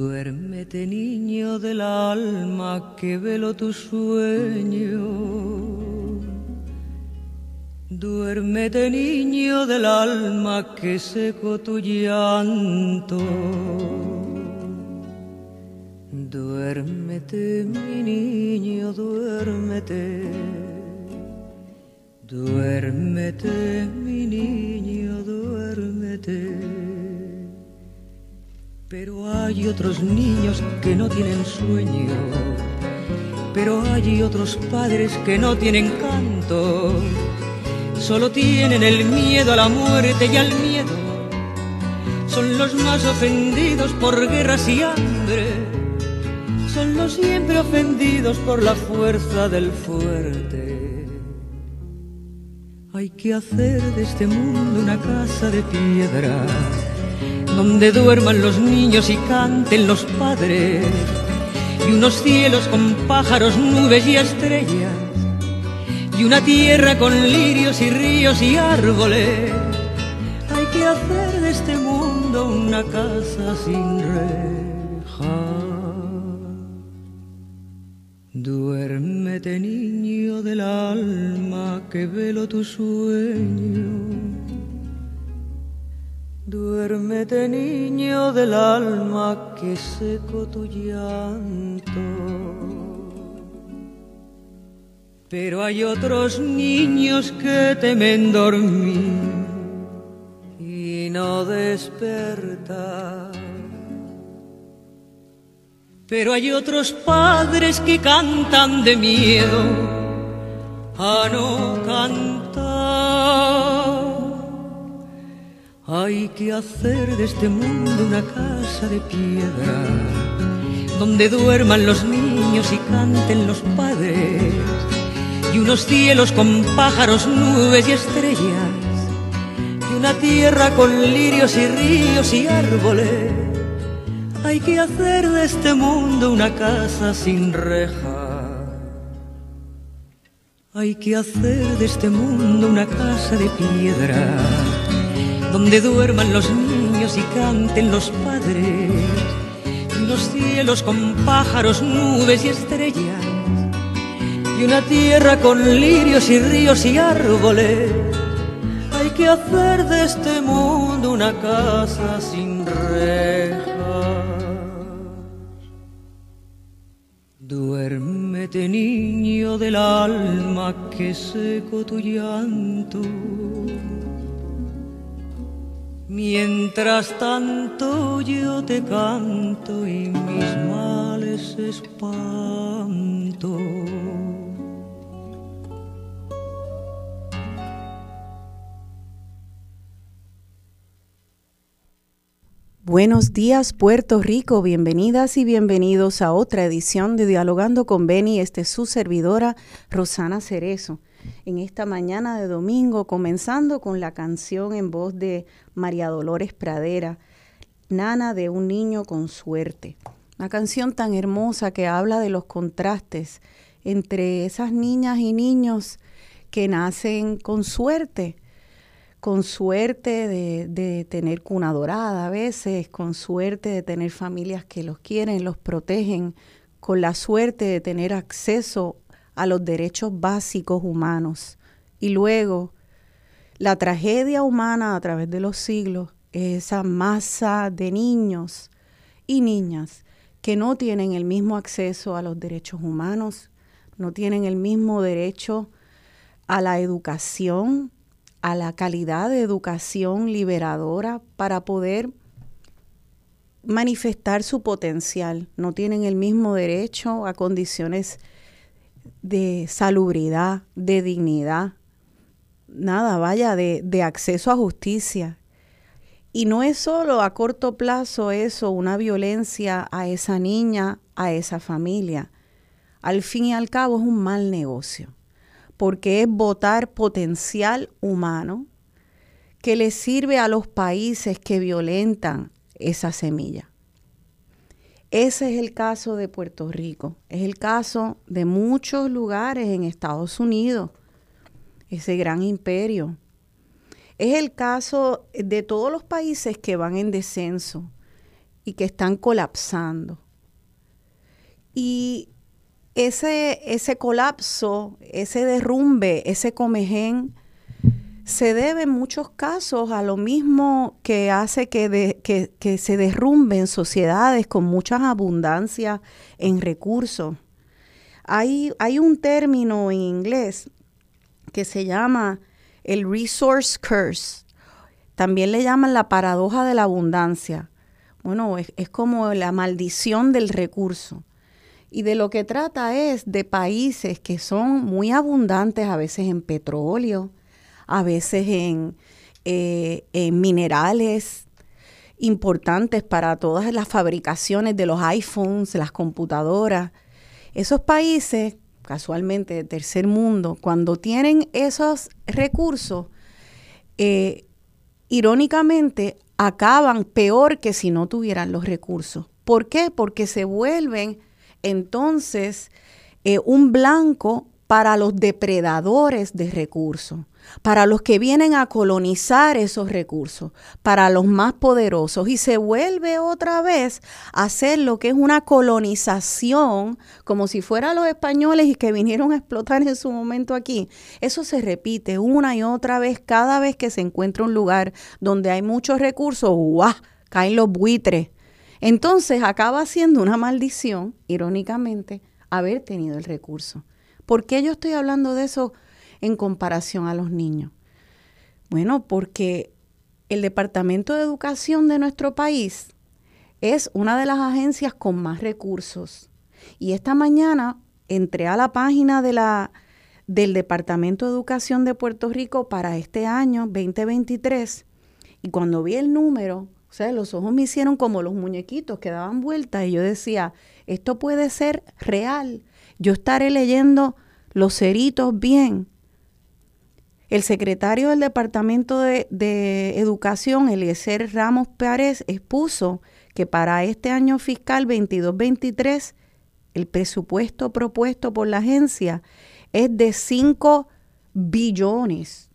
Duérmete niño del alma que velo tu sueño. Duérmete niño del alma que seco tu llanto. Duérmete mi niño, duérmete. Duérmete mi niño, duérmete. Pero hay otros niños que no tienen sueño, pero hay otros padres que no tienen canto, solo tienen el miedo a la muerte y al miedo. Son los más ofendidos por guerras y hambre, son los siempre ofendidos por la fuerza del fuerte. Hay que hacer de este mundo una casa de piedra donde duerman los niños y canten los padres, y unos cielos con pájaros, nubes y estrellas, y una tierra con lirios y ríos y árboles. Hay que hacer de este mundo una casa sin reja. Duérmete niño del alma que velo tu sueño Duérmete niño del alma que seco tu llanto. Pero hay otros niños que temen dormir y no despertar. Pero hay otros padres que cantan de miedo a no cantar. Hay que hacer de este mundo una casa de piedra, donde duerman los niños y canten los padres, y unos cielos con pájaros, nubes y estrellas, y una tierra con lirios y ríos y árboles. Hay que hacer de este mundo una casa sin reja. Hay que hacer de este mundo una casa de piedra donde duerman los niños y canten los padres, y los cielos con pájaros, nubes y estrellas, y una tierra con lirios y ríos y árboles. Hay que hacer de este mundo una casa sin rejas. Duérmete niño del alma que seco tu llanto Mientras tanto yo te canto y mis males espanto. Buenos días Puerto Rico, bienvenidas y bienvenidos a otra edición de Dialogando con Beni. Este es su servidora Rosana Cerezo en esta mañana de domingo, comenzando con la canción en voz de María Dolores Pradera, Nana de un niño con suerte. Una canción tan hermosa que habla de los contrastes entre esas niñas y niños que nacen con suerte, con suerte de, de, tener cuna dorada a veces, con suerte de tener familias que los quieren, los protegen, con la suerte de tener acceso a los derechos básicos humanos. Y luego, la tragedia humana a través de los siglos es esa masa de niños y niñas que no tienen el mismo acceso a los derechos humanos, no tienen el mismo derecho a la educación, a la calidad de educación liberadora para poder manifestar su potencial, no tienen el mismo derecho a condiciones de salubridad, de dignidad, nada, vaya, de, de acceso a justicia. Y no es solo a corto plazo eso, una violencia a esa niña, a esa familia. Al fin y al cabo es un mal negocio, porque es votar potencial humano que le sirve a los países que violentan esa semilla. Ese es el caso de Puerto Rico, es el caso de muchos lugares en Estados Unidos, ese gran imperio. Es el caso de todos los países que van en descenso, y que están colapsando. Y ese, ese colapso, ese derrumbe, ese comején, se debe en muchos casos a lo mismo que hace que, que, se derrumben sociedades con mucha abundancia en recursos. Hay, hay un término en inglés que se llama el resource curse. También le llaman la paradoja de la abundancia. Bueno, es, es como la maldición del recurso. Y de lo que trata es de países que son muy abundantes a veces en petróleo, a veces eh, en, minerales importantes para todas las fabricaciones de los iPhones, las computadoras. Esos países, casualmente de tercer mundo, cuando tienen esos recursos, eh, irónicamente acaban peor que si no tuvieran los recursos. ¿Por qué? Porque se vuelven entonces eh, un blanco para los depredadores de recursos para los que vienen a colonizar esos recursos, para los más poderosos, y se vuelve otra vez a hacer lo que es una colonización, como si fueran los españoles y que vinieron a explotar en su momento aquí. Eso se repite una y otra vez cada vez que se encuentra un lugar donde hay muchos recursos, ¡guau! caen los buitres. Entonces acaba siendo una maldición, irónicamente, haber tenido el recurso. ¿Por qué yo estoy hablando de eso? En comparación a los niños? Bueno, porque el Departamento de Educación de nuestro país es una de las agencias con más recursos. Y esta mañana entré a la página de la, del Departamento de Educación de Puerto Rico para este año 2023 y cuando vi el número, o sea, los ojos me hicieron como los muñequitos que daban vueltas y yo decía, esto puede ser real. Yo estaré leyendo los ceritos bien. El secretario del Departamento de, Educación, Eliezer Ramos Pérez, expuso que para este año fiscal 22-23 el presupuesto propuesto por la agencia es de 5 billones.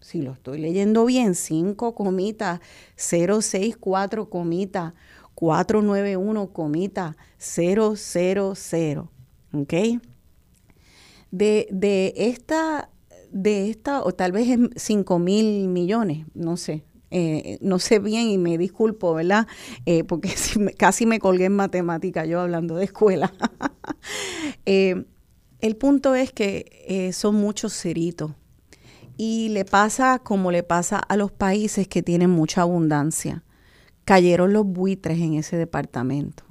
Si lo estoy leyendo bien, 5 comitas 064 comita 491 comita 000. ¿Ok? De, de esta de esta, o tal vez es 5 mil millones, no sé, eh, no sé bien y me disculpo, ¿verdad? Eh, porque casi me colgué en matemática yo hablando de escuela. Eh, el punto es que son muchos ceritos y le pasa como le pasa a los países que tienen mucha abundancia. Cayeron los buitres en ese departamento.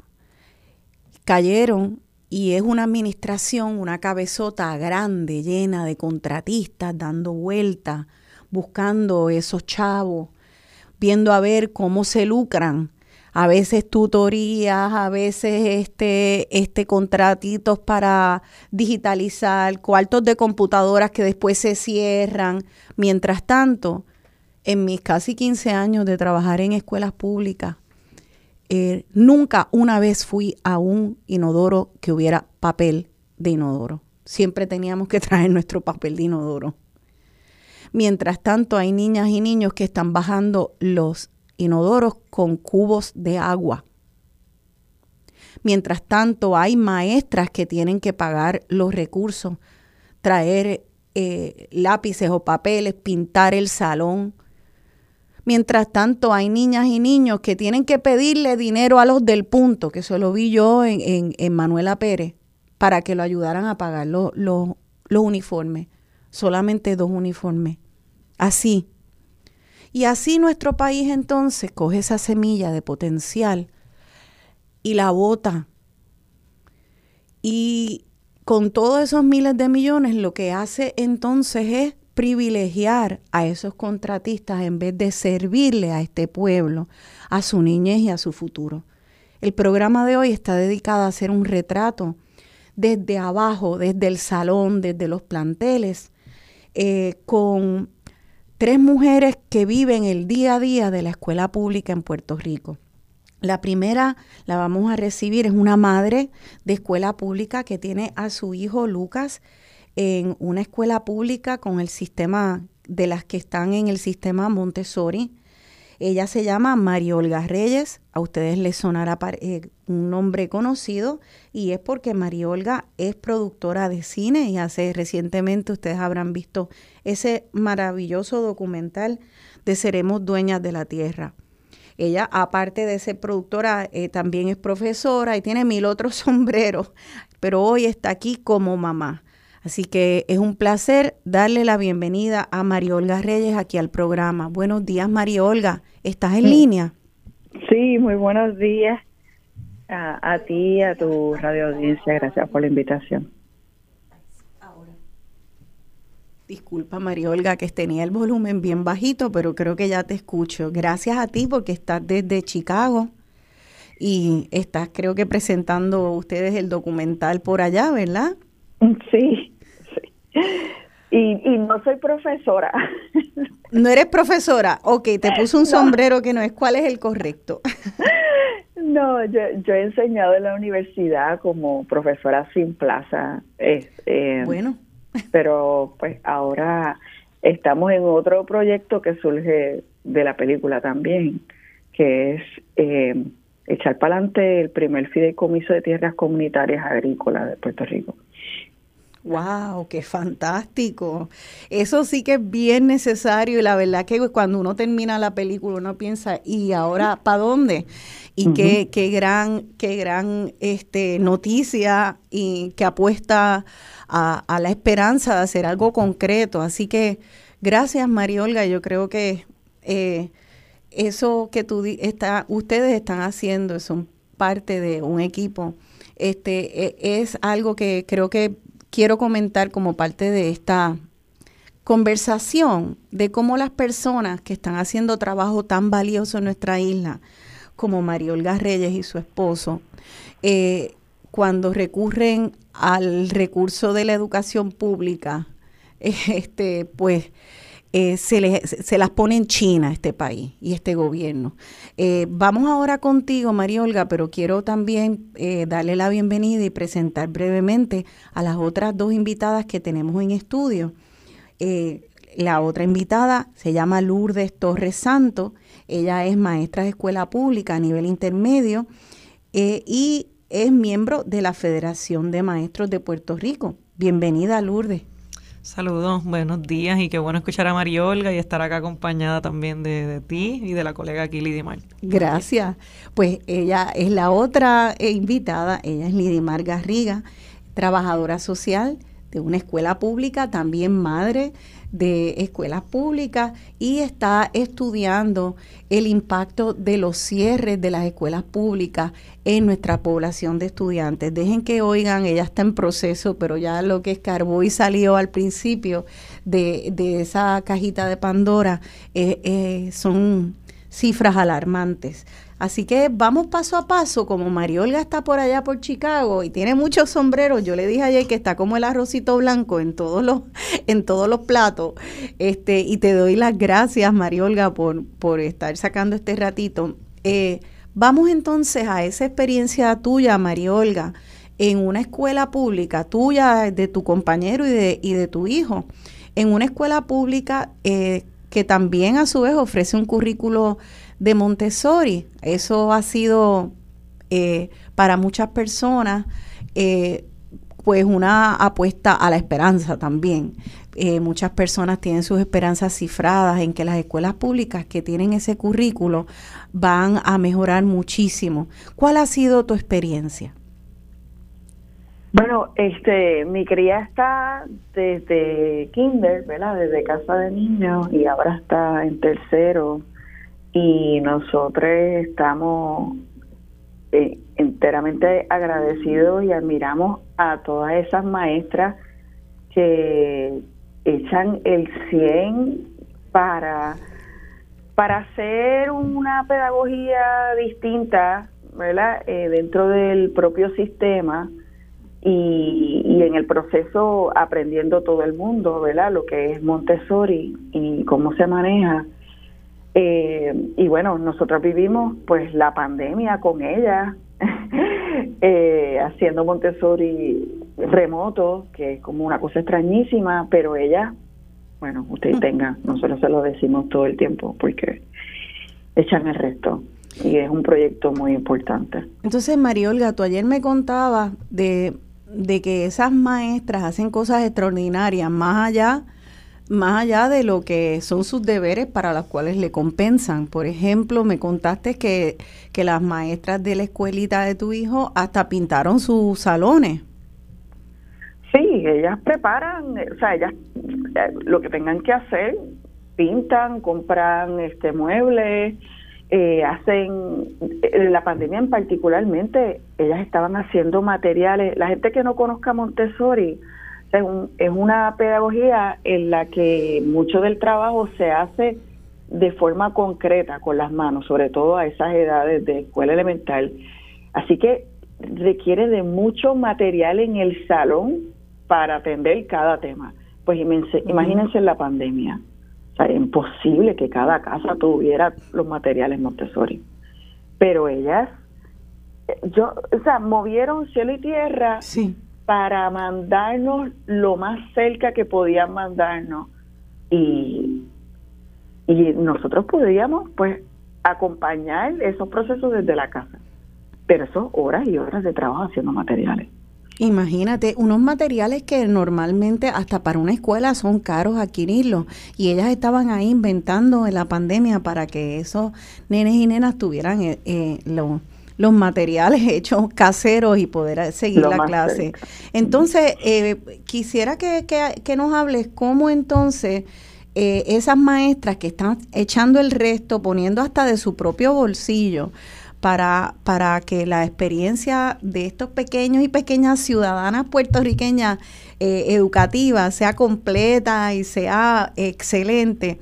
Cayeron y es una administración, una cabezota grande, llena de contratistas, dando vueltas, buscando esos chavos, viendo a ver cómo se lucran. A veces tutorías, a veces este, este contratitos para digitalizar, cuartos de computadoras que después se cierran. Mientras tanto, en mis casi 15 años de trabajar en escuelas públicas, eh, nunca una vez fui a un inodoro que hubiera papel de inodoro. Siempre teníamos que traer nuestro papel de inodoro. Mientras tanto, hay niñas y niños que están bajando los inodoros con cubos de agua. Mientras tanto, hay maestras que tienen que pagar los recursos, traer eh, lápices o papeles, pintar el salón, Mientras tanto, hay niñas y niños que tienen que pedirle dinero a los del punto, que eso lo vi yo en, Manuela Pérez, para que lo ayudaran a pagar los, los uniformes. Solamente dos uniformes. Así. Y así nuestro país entonces coge esa semilla de potencial y la bota. Y con todos esos miles de millones lo que hace entonces es privilegiar a esos contratistas en vez de servirle a este pueblo, a su niñez y a su futuro. El programa de hoy está dedicado a hacer un retrato desde abajo, desde el salón, desde los planteles, eh, con tres mujeres que viven el día a día de la escuela pública en Puerto Rico. La primera la vamos a recibir, es una madre de escuela pública que tiene a su hijo Lucas en una escuela pública con el sistema de las que están en el sistema Montessori. Ella se llama María Olga Reyes, a ustedes les sonará eh, un nombre conocido y es porque María Olga es productora de cine y hace recientemente ustedes habrán visto ese maravilloso documental de Seremos Dueñas de la Tierra. Ella, aparte de ser productora, eh, también es profesora y tiene mil otros sombreros, pero hoy está aquí como mamá. Así que es un placer darle la bienvenida a María Olga Reyes aquí al programa. Buenos días, María Olga. ¿Estás en línea? Sí, muy buenos días a, a ti y a tu radio audiencia. Gracias por la invitación. Disculpa, María Olga, que tenía el volumen bien bajito, pero creo que ya te escucho. Gracias a ti porque estás desde Chicago y estás, creo que presentando ustedes el documental por allá, ¿verdad? Sí. Y, y no soy profesora. No eres profesora. Ok, te puse un sombrero que no es. ¿Cuál es el correcto? No, yo, yo he enseñado en la universidad como profesora sin plaza. Eh, bueno pero pues ahora estamos en otro proyecto que surge de la película también, que es eh, echar para adelante el primer fideicomiso de tierras comunitarias agrícolas de Puerto Rico. ¡Wow! ¡Qué fantástico! Eso sí que es bien necesario y la verdad que cuando uno termina la película uno piensa, ¿y ahora para dónde? Y qué, qué gran, qué gran este, noticia y que apuesta a, la esperanza de hacer algo concreto. Así que gracias, María Olga. Yo creo que eh, eso que tú está, ustedes están haciendo, son parte de un equipo, este, e, es algo que creo que quiero comentar como parte de esta conversación de cómo las personas que están haciendo trabajo tan valioso en nuestra isla, como María Olga Reyes y su esposo, eh, cuando recurren al recurso de la educación pública, este, pues eh, se, se, las pone en China este país y este gobierno. Eh, vamos ahora contigo, María Olga, pero quiero también eh, darle la bienvenida y presentar brevemente a las otras dos invitadas que tenemos en estudio. la otra invitada se llama Lourdes Torres Santo, ella es maestra de escuela pública a nivel intermedio y es miembro de la Federación de Maestros de Puerto Rico. Bienvenida, Lourdes. Saludos, buenos días y qué bueno escuchar a María Olga y estar acá acompañada también de, ti y de la colega aquí Lidimar. Gracias. Pues ella es la otra eh, invitada, ella es Lidimar Garriga, trabajadora social de una escuela pública, también madre de escuelas públicas y está estudiando el impacto de los cierres de las escuelas públicas en nuestra población de estudiantes. Dejen que oigan, ella está en proceso, pero ya lo que escarbó y salió al principio de, esa cajita de Pandora eh, eh, son cifras alarmantes. Así que vamos paso a paso, como Mariolga está por allá por Chicago y tiene muchos sombreros, yo le dije ayer que está como el arrocito blanco en todos los, en todos los platos, este, y te doy las gracias, Mariolga, por, por estar sacando este ratito. Eh, vamos entonces a esa experiencia tuya, Mariolga, en una escuela pública, tuya, de tu compañero y de, y de tu hijo, en una escuela pública eh, que también a su vez ofrece un currículo de Montessori. Eso ha sido eh, para muchas personas eh, pues una apuesta a la esperanza también. Eh, muchas personas tienen sus esperanzas cifradas en que las escuelas públicas que tienen ese currículo van a mejorar muchísimo. ¿Cuál ha sido tu experiencia? Bueno, este, mi cría está desde kinder, ¿verdad? Desde casa de niños y ahora está en tercero y nosotros estamos eh, enteramente agradecidos y admiramos a todas esas maestras que echan el 100 para, para hacer una pedagogía distinta, ¿verdad? Eh, dentro del propio sistema y, y, en el proceso aprendiendo todo el mundo, ¿verdad? Lo que es Montessori y cómo se maneja eh, y bueno, nosotros vivimos pues la pandemia con ella, eh, haciendo Montessori remoto, que es como una cosa extrañísima, pero ella, bueno, usted mm. tenga, nosotros se lo decimos todo el tiempo, porque echan el resto. Y es un proyecto muy importante. Entonces, María Olga, tú ayer me contabas de, de que esas maestras hacen cosas extraordinarias, más allá más allá de lo que son sus deberes para los cuales le compensan. Por ejemplo, me contaste que, que las maestras de la escuelita de tu hijo hasta pintaron sus salones. Sí, ellas preparan, o sea, ellas eh, lo que tengan que hacer, pintan, compran este muebles, eh, hacen, en la pandemia en particularmente, ellas estaban haciendo materiales, la gente que no conozca Montessori, es, es una pedagogía en la que mucho del trabajo se hace de forma concreta con las manos, sobre todo a esas edades de escuela elemental. Así que requiere de mucho material en el salón para atender cada tema. Pues imagínense, en la pandemia. O sea, imposible que cada casa tuviera los materiales Montessori. Pero ellas, yo, o sea, movieron cielo y tierra sí para mandarnos lo más cerca que podían mandarnos. Y, y nosotros podríamos pues acompañar esos procesos desde la casa. Pero eso horas y horas de trabajo haciendo materiales. Imagínate, unos materiales que normalmente hasta para una escuela son caros adquirirlos. Y ellas estaban ahí inventando en la pandemia para que esos nenes y nenas tuvieran eh, eh los materiales hechos caseros y poder seguir la clase. Entonces, eh, quisiera que, que, nos hables cómo entonces eh, esas maestras que están echando el resto, poniendo hasta de su propio bolsillo, para, para que la experiencia de estos pequeños y pequeñas ciudadanas puertorriqueñas eh, educativas sea completa y sea excelente.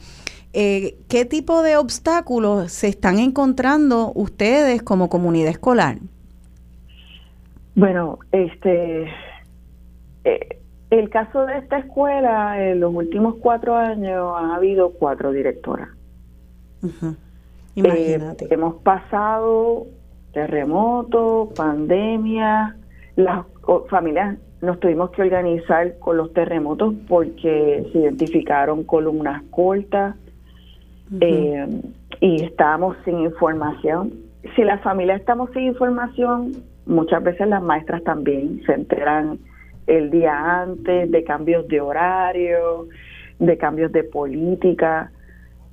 Eh, ¿qué tipo de obstáculos se están encontrando ustedes como comunidad escolar? Bueno, este, eh, el caso de esta escuela, en los últimos cuatro años ha habido cuatro directoras. Imagínate. Eh, hemos pasado terremotos, pandemia, las familias nos tuvimos que organizar con los terremotos porque se identificaron columnas cortas, eh, y estamos sin información. Si las familias estamos sin información, muchas veces las maestras también se enteran el día antes de cambios de horario, de cambios de política.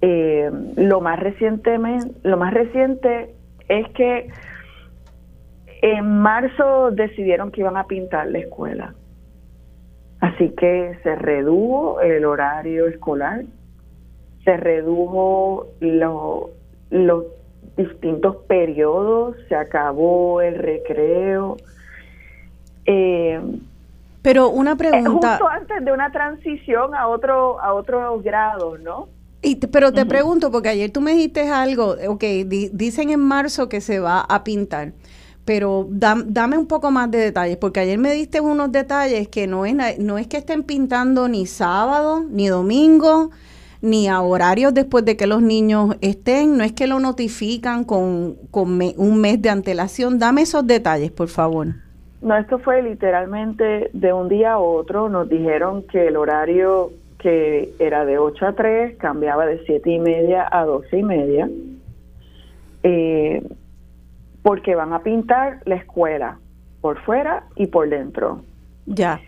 Eh, lo más recientemente, lo más reciente es que en marzo decidieron que iban a pintar la escuela. Así que se redujo el horario escolar se redujo los distintos periodos, se acabó el recreo. Eh, pero una pregunta. Justo antes de una transición a otro a otros grados, ¿no? Y pero te pregunto, porque ayer tú me dijiste algo, ok, dicen en marzo que se va a pintar, pero dame un poco más de detalles, porque ayer me diste unos detalles que no es, no es que estén pintando ni sábado, ni domingo, ni a horarios después de que los niños estén, no es que lo notifican con, con un mes de antelación. Dame esos detalles, por favor. No, esto fue literalmente de un día a otro. Nos dijeron que el horario que era de 8 a 3 cambiaba de 7 y media a 12 y media. Eh, porque van a pintar la escuela por fuera y por dentro. Ya.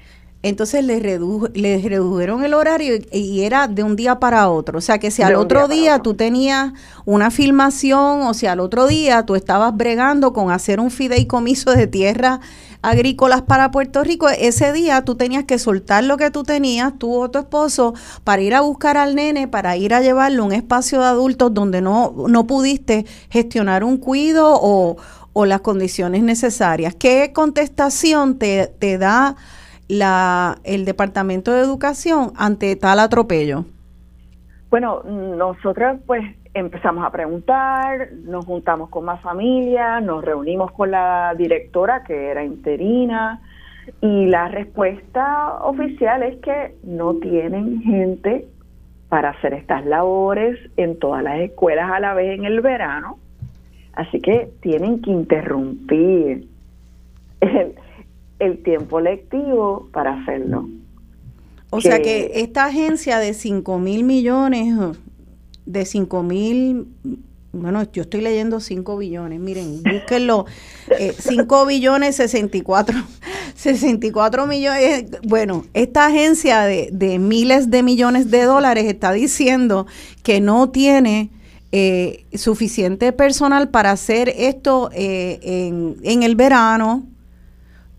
Entonces les, redujeron el horario y, era de un día para otro. O sea que si al otro día, tú tenías una filmación o si al otro día tú estabas bregando con hacer un fideicomiso de tierras agrícolas para Puerto Rico, ese día tú tenías que soltar lo que tú tenías, tú o tu esposo, para ir a buscar al nene, para ir a llevarlo a un espacio de adultos donde no, no pudiste gestionar un cuido o, o las condiciones necesarias. ¿Qué contestación te, te da? La, el Departamento de Educación ante tal atropello? Bueno, nosotras pues empezamos a preguntar, nos juntamos con más familias, nos reunimos con la directora que era interina y la respuesta oficial es que no tienen gente para hacer estas labores en todas las escuelas a la vez en el verano, así que tienen que interrumpir el, el tiempo lectivo para hacerlo. O sea que esta agencia de 5 mil millones, de 5 mil bueno, yo estoy leyendo 5 billones, miren, búsquenlo, 5 eh, billones 64, 64 millones, bueno, esta agencia de, de, miles de millones de dólares está diciendo que no tiene eh, suficiente personal para hacer esto eh, en, en, el verano,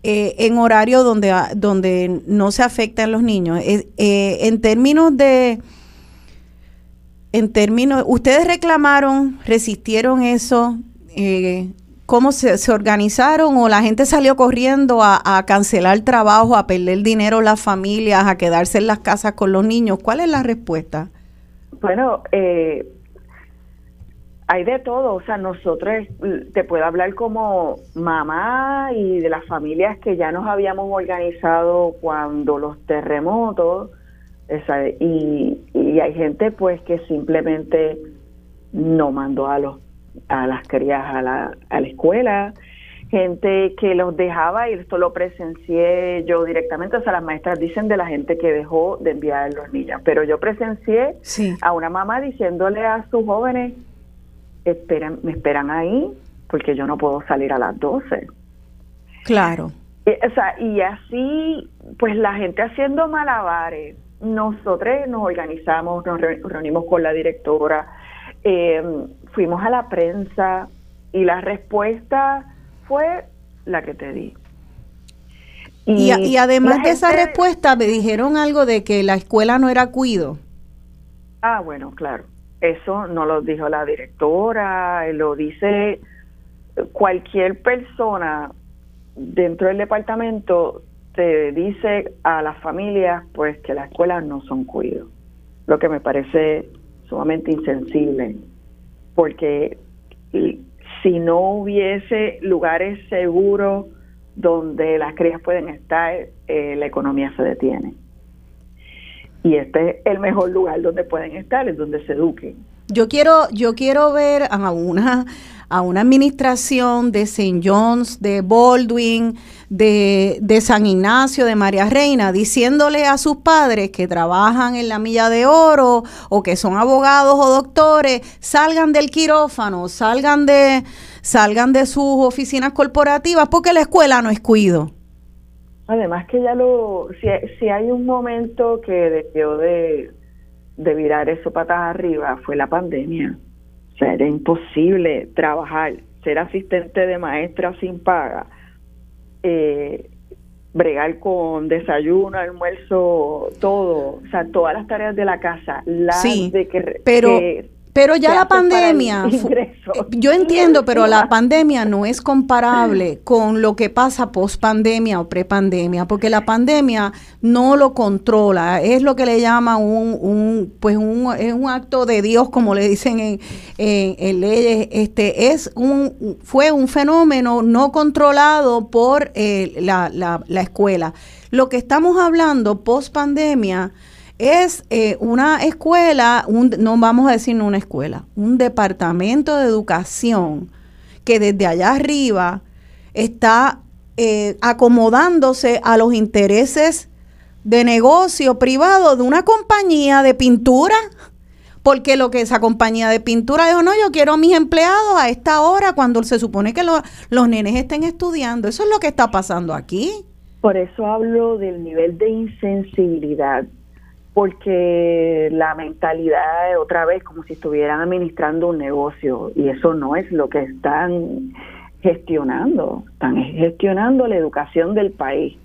en horario donde, donde no se afectan los niños. en términos de en términos, ustedes reclamaron, resistieron eso, eh, ¿cómo se, organizaron o la gente salió corriendo a, cancelar trabajo, a perder dinero las familias, a quedarse en las casas con los niños? ¿Cuál es la respuesta? Bueno, eh, hay de todo, o sea, nosotros, te puedo hablar como mamá y de las familias que ya nos habíamos organizado cuando los terremotos, esa, y, y hay gente pues que simplemente no mandó a los a las crías a la, a la escuela, gente que los dejaba y esto lo presencié yo directamente, o sea, las maestras dicen de la gente que dejó de enviar a los niños, pero yo presencié a una mamá diciéndole a sus jóvenes, esperan, me esperan ahí porque yo no puedo salir a las 12. Claro. Y, o sea, y así, pues la gente haciendo malabares, nosotros nos organizamos, nos reunimos con la directora, eh, fuimos a la prensa y la respuesta fue la que te di. Y, además de esa respuesta me dijeron algo de que la escuela no era cuido. Ah, bueno, claro. Eso no lo dijo la directora, lo dice cualquier persona dentro del departamento se dice a las familias pues que las escuelas no son cuidos, lo que me parece sumamente insensible, porque si no hubiese lugares seguros donde las crías pueden estar, eh, la economía se detiene. Y este es el mejor lugar donde pueden estar, es donde se eduquen. Yo quiero, yo quiero ver a una, a una administración de St. John's, de Baldwin, de, de, San Ignacio, de María Reina, diciéndole a sus padres que trabajan en la milla de oro o que son abogados o doctores, salgan del quirófano, salgan de, salgan de sus oficinas corporativas porque la escuela no es cuido. Además que ya lo, si, si hay un momento que debió de, de virar eso patas arriba, fue la pandemia. O sea, era imposible trabajar, ser asistente de maestra sin paga, eh, bregar con desayuno, almuerzo, todo, o sea, todas las tareas de la casa, las de que, pero pero ya la pandemia, eh, yo entiendo, pero la pandemia no es comparable con lo que pasa post pandemia o pre pandemia, porque la pandemia no lo controla, es lo que le llaman un, un pues un, es un acto de Dios, como le dicen en, en, leyes, este es un fue un fenómeno no controlado por eh, la, la, la escuela. Lo que estamos hablando post pandemia es eh, una escuela, un, no vamos a decir una escuela, un departamento de educación que desde allá arriba está eh, acomodándose a los intereses de negocio privado de una compañía de pintura, porque lo que esa compañía de pintura dijo, no, yo quiero a mis empleados a esta hora cuando se supone que los nenes estén estudiando. Eso es lo que está pasando aquí. Por eso hablo del nivel de insensibilidad porque la mentalidad otra vez como si estuvieran administrando un negocio y eso no es lo que están gestionando, están gestionando la educación del país.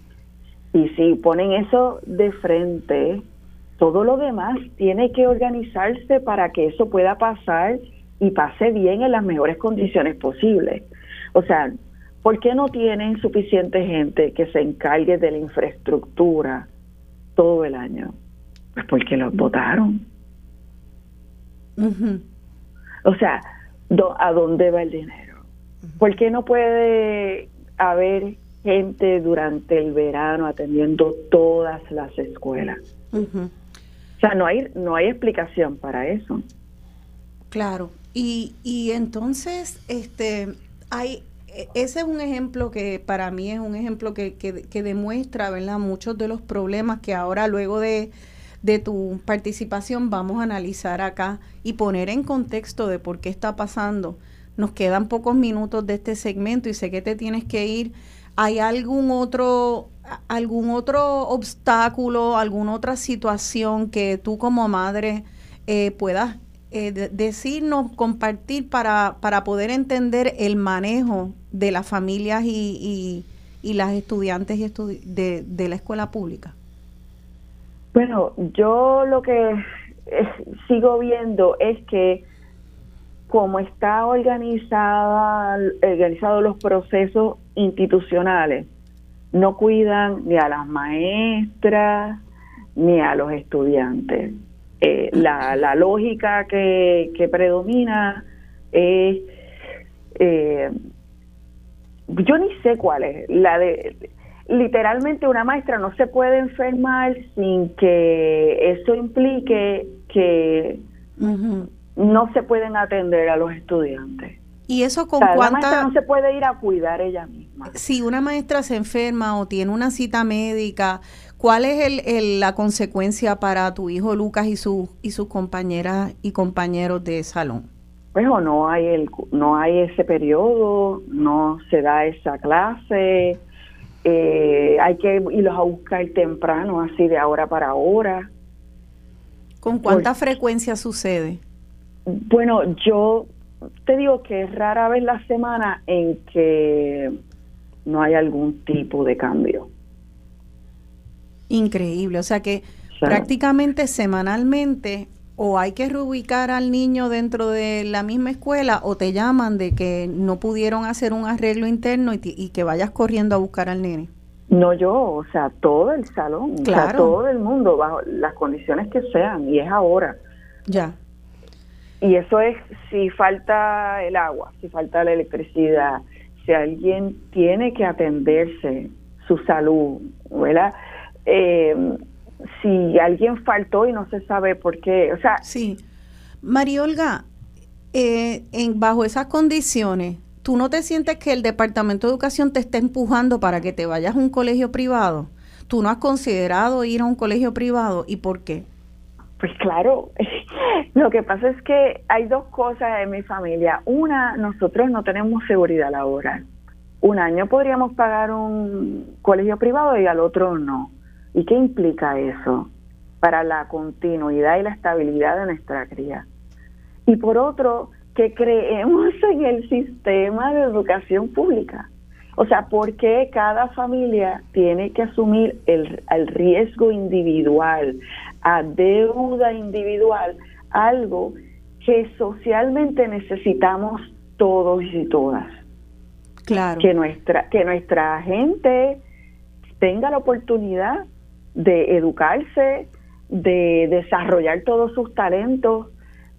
Y si ponen eso de frente, todo lo demás tiene que organizarse para que eso pueda pasar y pase bien en las mejores condiciones posibles. O sea, ¿por qué no tienen suficiente gente que se encargue de la infraestructura todo el año? Pues porque los votaron. O sea, ¿a dónde va el dinero? ¿Por qué no puede haber gente durante el verano atendiendo todas las escuelas? O sea, no hay, no hay explicación para eso. Claro. Y, y entonces, este, hay, e, ese es un ejemplo que para mí es un ejemplo que, que, que demuestra, ¿verdad? Muchos de los problemas que ahora luego de de tu participación vamos a analizar acá y poner en contexto de por qué está pasando. Nos quedan pocos minutos de este segmento y sé que te tienes que ir. ¿Hay algún otro algún otro obstáculo, alguna otra situación que tú como madre eh, puedas eh, decirnos, compartir para, para poder entender el manejo de las familias y, y, las estudiantes y de, de la escuela pública? Bueno, yo lo que eh, sigo viendo es que como está organizada, organizados los procesos institucionales, no cuidan ni a las maestras ni a los estudiantes. Eh, la, la, lógica que, que predomina es, eh, yo ni sé cuál es, la de, literalmente una maestra no se puede enfermar sin que eso implique que no se pueden atender a los estudiantes. ¿Y eso con cuánta... La maestra no se puede ir a cuidar ella misma. Si una maestra se enferma o tiene una cita médica, ¿cuál es el, la consecuencia para tu hijo Lucas y, su, y sus compañeras y compañeros de salón? Pues no hay, el, no hay ese periodo, no se da esa clase, eh, hay que irlos a buscar temprano, así de ahora para ahora. ¿Con cuánta frecuencia sucede? Bueno, yo te digo que es rara vez la semana en que no hay algún tipo de cambio. Increíble, o sea que prácticamente semanalmente o hay que reubicar al niño dentro de la misma escuela o te llaman de que no pudieron hacer un arreglo interno y, que vayas corriendo a buscar al nene. No yo, o sea, todo el salón, claro. todo el mundo, bajo las condiciones que sean, y es ahora. Ya. Y eso es si falta el agua, si falta la electricidad, si alguien tiene que atenderse su salud, ¿verdad? Eh, si alguien faltó y no se sabe por qué, o sea... Sí. María Olga, eh, en, bajo esas condiciones, ¿tú no te sientes que el Departamento de Educación te está empujando para que te vayas a un colegio privado? ¿Tú no has considerado ir a un colegio privado y por qué? Pues claro, lo que pasa es que hay dos cosas en mi familia. Una, nosotros no tenemos seguridad laboral. Un año podríamos pagar un colegio privado y al otro no. ¿Y qué implica eso para la continuidad y la estabilidad de nuestra cría? Y por otro, que creemos en el sistema de educación pública. O sea, ¿por qué cada familia tiene que asumir el, el riesgo individual a deuda individual algo que socialmente necesitamos todos y todas. Claro. Que nuestra, que nuestra gente tenga la oportunidad de educarse, de desarrollar todos sus talentos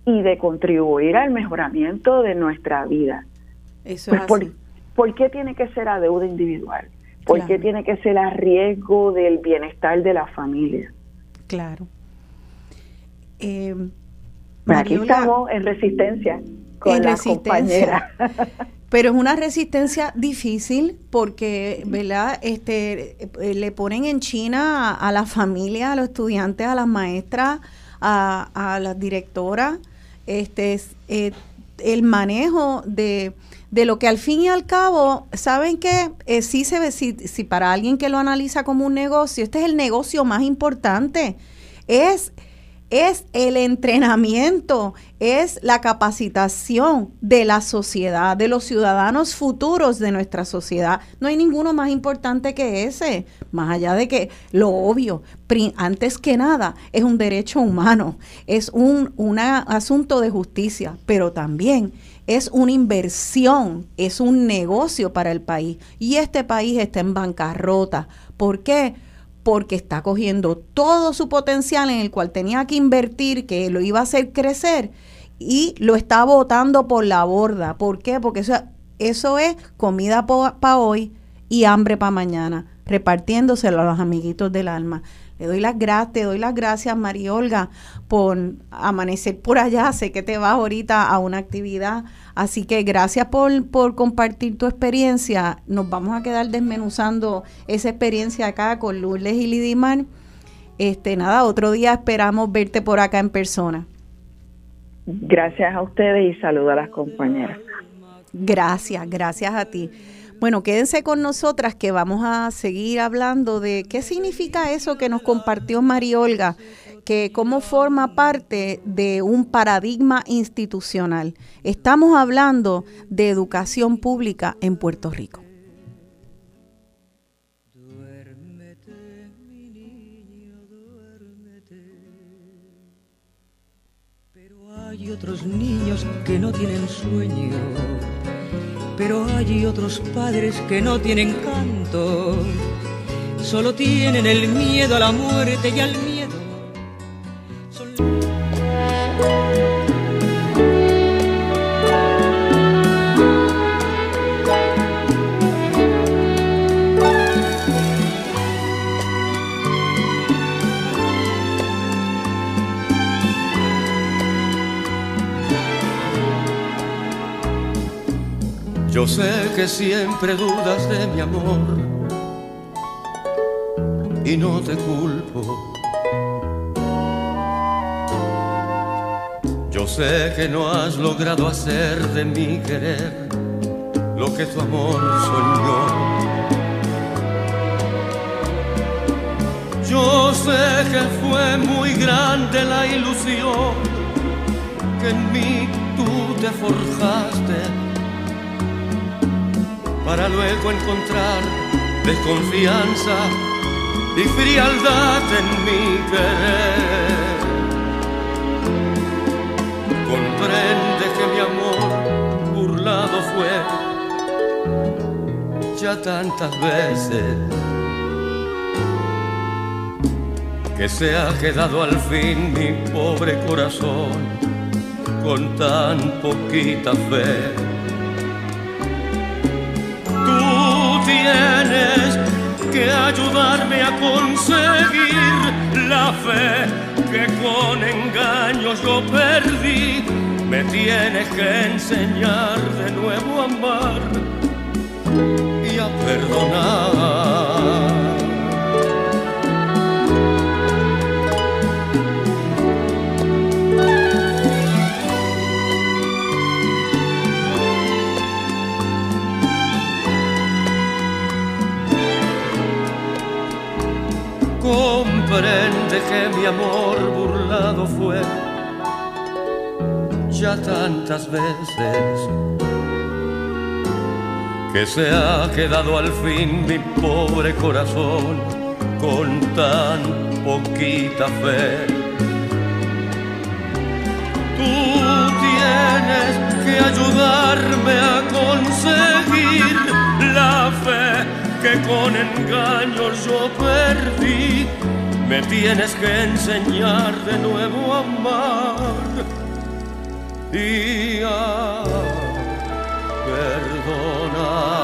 y de contribuir al mejoramiento de nuestra vida. Eso pues es por, ¿Por qué tiene que ser a deuda individual? ¿Por qué tiene que ser a riesgo del bienestar de la familia? Claro. Eh, Aquí estamos en resistencia con en resistencia. Pero es una resistencia difícil porque, ¿verdad? Este, eh, le ponen en China a, la familia, a los estudiantes, a las maestras, a, a las directoras, este, eh, el manejo de, de lo que al fin y al cabo, ¿saben qué? Eh, sí se ve, si, si para alguien que lo analiza como un negocio, este es el negocio más importante. Es es el entrenamiento, es la capacitación de la sociedad, de los ciudadanos futuros de nuestra sociedad. No hay ninguno más importante que ese, más allá de que lo obvio, antes que nada, es un derecho humano, es un asunto de justicia, pero también es una inversión, es un negocio para el país. Y este país está en bancarrota. ¿Por qué? Porque está cogiendo todo su potencial en el cual tenía que invertir, que lo iba a hacer crecer, y lo está botando por la borda. ¿Por qué? Porque eso, eso es comida para hoy y hambre para mañana, repartiéndoselo a los amiguitos del alma. Le doy las gracias, te doy las gracias, María Olga, por amanecer por allá. Sé que te vas ahorita a una actividad Así que gracias por, por compartir tu experiencia. Nos vamos a quedar desmenuzando esa experiencia acá con Lourdes y Lidimar. Este, nada, otro día esperamos verte por acá en persona. Gracias a ustedes y saludo a las compañeras. Gracias, gracias a ti. Bueno, quédense con nosotras que vamos a seguir hablando de qué significa eso que nos compartió María Olga, que cómo forma parte de un paradigma institucional. Estamos hablando de educación pública en Puerto Rico. Hay otros niños que no tienen sueño pero hay otros padres que no tienen canto, solo tienen el miedo a la muerte y al miedo. Yo sé que siempre dudas de mi amor y no te culpo. Yo sé que no has logrado hacer de mi querer lo que tu amor soñó. Yo sé que fue muy grande la ilusión que en mí tú te forjaste para luego encontrar desconfianza y frialdad en mi querer. Comprende que mi amor burlado fue ya tantas veces. Que se ha quedado al fin mi pobre corazón con tan poquita fe ayudarme a conseguir la fe que con engaños yo perdí. Me tienes que enseñar de nuevo a amar y a perdonar. Comprende que mi amor burlado fue ya tantas veces que se ha quedado al fin mi pobre corazón con tan poquita fe. Tú tienes que ayudarme a conseguir la fe que con engaños yo perdí me tienes que enseñar de nuevo a amar y a perdonar.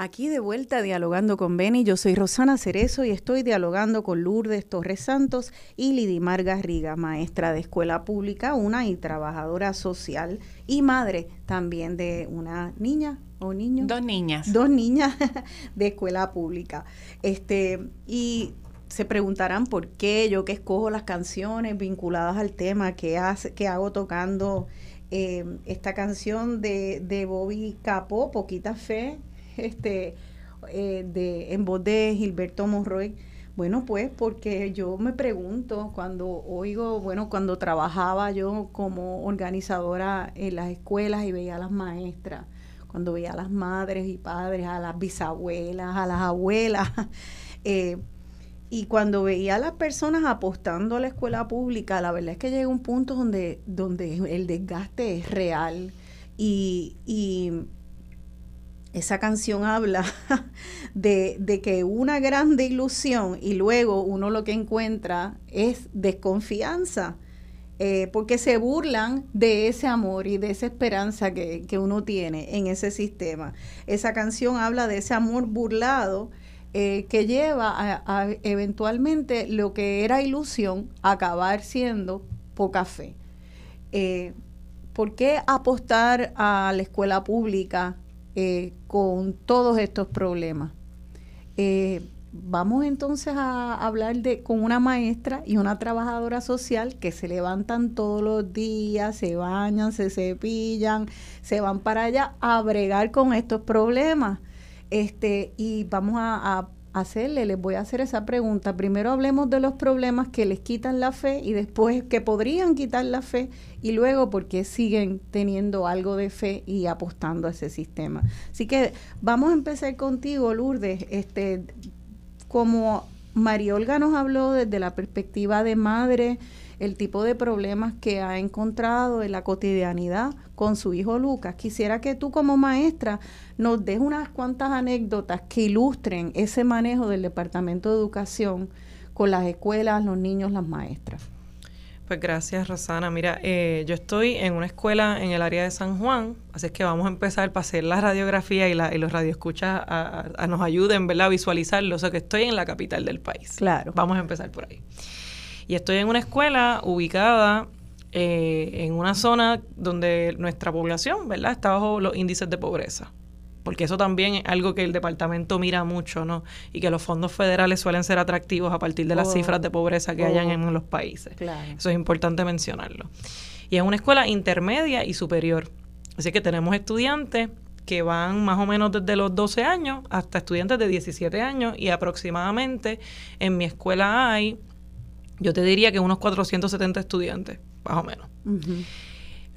Aquí de vuelta dialogando con Beni, yo soy Rosana Cerezo y estoy dialogando con Lourdes Torres Santos y Lidimar Garriga, maestra de escuela pública, una y trabajadora social y madre también de una niña o niño. Dos niñas. Dos niñas de escuela pública. Este, y se preguntarán por qué yo que escojo las canciones vinculadas al tema que, hace, que hago tocando eh, esta canción de, de Bobby Capó, Poquita Fe, este, eh, de, Gilberto Monroy. Bueno, pues porque yo me pregunto cuando oigo, bueno, cuando trabajaba yo como organizadora en las escuelas y veía a las maestras, cuando veía a las madres y padres, a las bisabuelas, a las abuelas, eh, y cuando veía a las personas apostando a la escuela pública, la verdad es que llega un punto donde, donde el desgaste es real y esa canción habla de, que una grande ilusión y luego uno lo que encuentra es desconfianza, eh, porque se burlan de ese amor y de esa esperanza que, uno tiene en ese sistema. Esa canción habla de ese amor burlado eh, que lleva a, eventualmente lo que era ilusión acabar siendo poca fe. Eh, ¿por qué apostar a la escuela pública eh, con todos estos problemas? Eh, vamos entonces a hablar de con una maestra y una trabajadora social que se levantan todos los días, se bañan, se cepillan, se van para allá a bregar con estos problemas. Este, y vamos a, hacerle, les voy a hacer esa pregunta. Primero hablemos de los problemas que les quitan la fe y después que podrían quitar la fe y luego por qué siguen teniendo algo de fe y apostando a ese sistema. Así que vamos a empezar contigo, Lourdes. Este, como Mariolga nos habló desde la perspectiva de madre, el tipo de problemas que ha encontrado en la cotidianidad con su hijo Lucas. Quisiera que tú como maestra nos des unas cuantas anécdotas que ilustren ese manejo del Departamento de Educación con las escuelas, los niños, las maestras. Pues gracias, Rosana. Mira, eh, yo estoy en una escuela en el área de San Juan, así es que vamos a empezar para hacer la radiografía y, la, y los radioescuchas a, nos ayuden ¿verdad? a visualizarlo. O sea, que estoy en la capital del país. Claro. Vamos a empezar por ahí. Y estoy en una escuela ubicada eh, en una zona donde nuestra población, ¿verdad?, está bajo los índices de pobreza porque eso también es algo que el departamento mira mucho, ¿no? Y que los fondos federales suelen ser atractivos a partir de las oh. cifras de pobreza que hayan oh. en los países. Eso es importante mencionarlo. Y es una escuela intermedia y superior. Así que tenemos estudiantes que van más o menos desde los 12 años hasta estudiantes de 17 años y aproximadamente en mi escuela hay, yo te diría que unos 470 estudiantes, más o menos.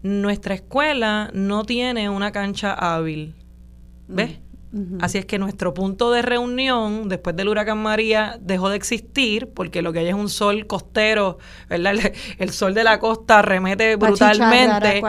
Nuestra escuela no tiene una cancha hábil ¿Ves? Así es que nuestro punto de reunión después del huracán María dejó de existir porque lo que hay es un sol costero, ¿verdad? El, sol de la costa remete brutalmente.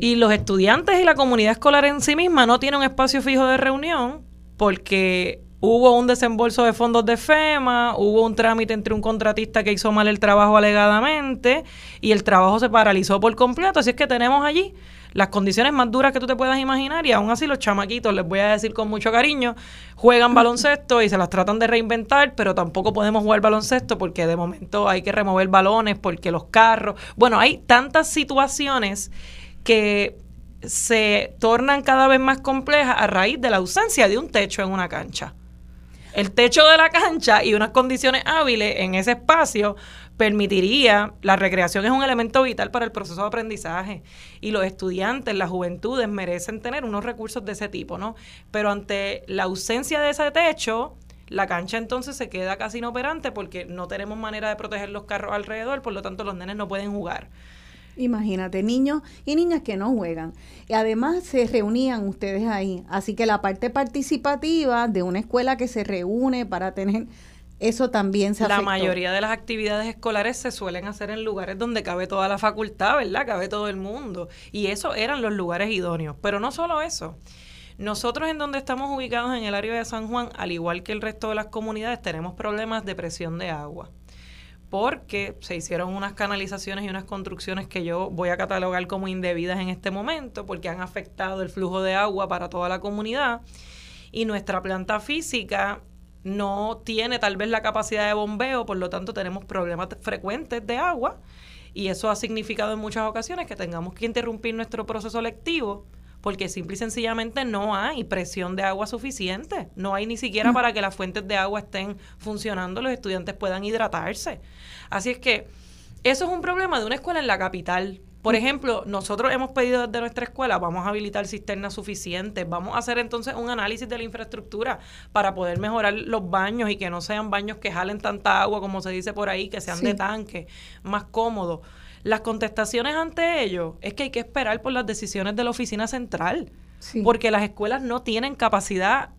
Y los estudiantes y la comunidad escolar en sí misma no tienen un espacio fijo de reunión porque hubo un desembolso de fondos de FEMA, hubo un trámite entre un contratista que hizo mal el trabajo alegadamente y el trabajo se paralizó por completo. Así es que tenemos allí las condiciones más duras que tú te puedas imaginar y aún así los chamaquitos, les voy a decir con mucho cariño, juegan baloncesto y se las tratan de reinventar, pero tampoco podemos jugar baloncesto porque de momento hay que remover balones, porque los carros, bueno, hay tantas situaciones que se tornan cada vez más complejas a raíz de la ausencia de un techo en una cancha. El techo de la cancha y unas condiciones hábiles en ese espacio permitiría, la recreación es un elemento vital para el proceso de aprendizaje y los estudiantes, las juventudes merecen tener unos recursos de ese tipo, ¿no? Pero ante la ausencia de ese techo, la cancha entonces se queda casi inoperante porque no tenemos manera de proteger los carros alrededor, por lo tanto los nenes no pueden jugar. Imagínate, niños y niñas que no juegan. Y además se reunían ustedes ahí. Así que la parte participativa de una escuela que se reúne para tener eso también se La mayoría de las actividades escolares se suelen hacer en lugares donde cabe toda la facultad, ¿verdad? Cabe todo el mundo. Y eso eran los lugares idóneos. Pero no solo eso. Nosotros en donde estamos ubicados en el área de San Juan, al igual que el resto de las comunidades, tenemos problemas de presión de agua. Porque se hicieron unas canalizaciones y unas construcciones que yo voy a catalogar como indebidas en este momento, porque han afectado el flujo de agua para toda la comunidad. Y nuestra planta física no tiene tal vez la capacidad de bombeo, por lo tanto tenemos problemas frecuentes de agua y eso ha significado en muchas ocasiones que tengamos que interrumpir nuestro proceso lectivo porque simple y sencillamente no hay presión de agua suficiente, no hay ni siquiera para que las fuentes de agua estén funcionando, los estudiantes puedan hidratarse. Así es que eso es un problema de una escuela en la capital, por ejemplo, nosotros hemos pedido desde nuestra escuela, vamos a habilitar cisternas suficientes, vamos a hacer entonces un análisis de la infraestructura para poder mejorar los baños y que no sean baños que jalen tanta agua como se dice por ahí, que sean de tanque, más cómodos. Las contestaciones ante ello es que hay que esperar por las decisiones de la oficina central, porque las escuelas no tienen capacidad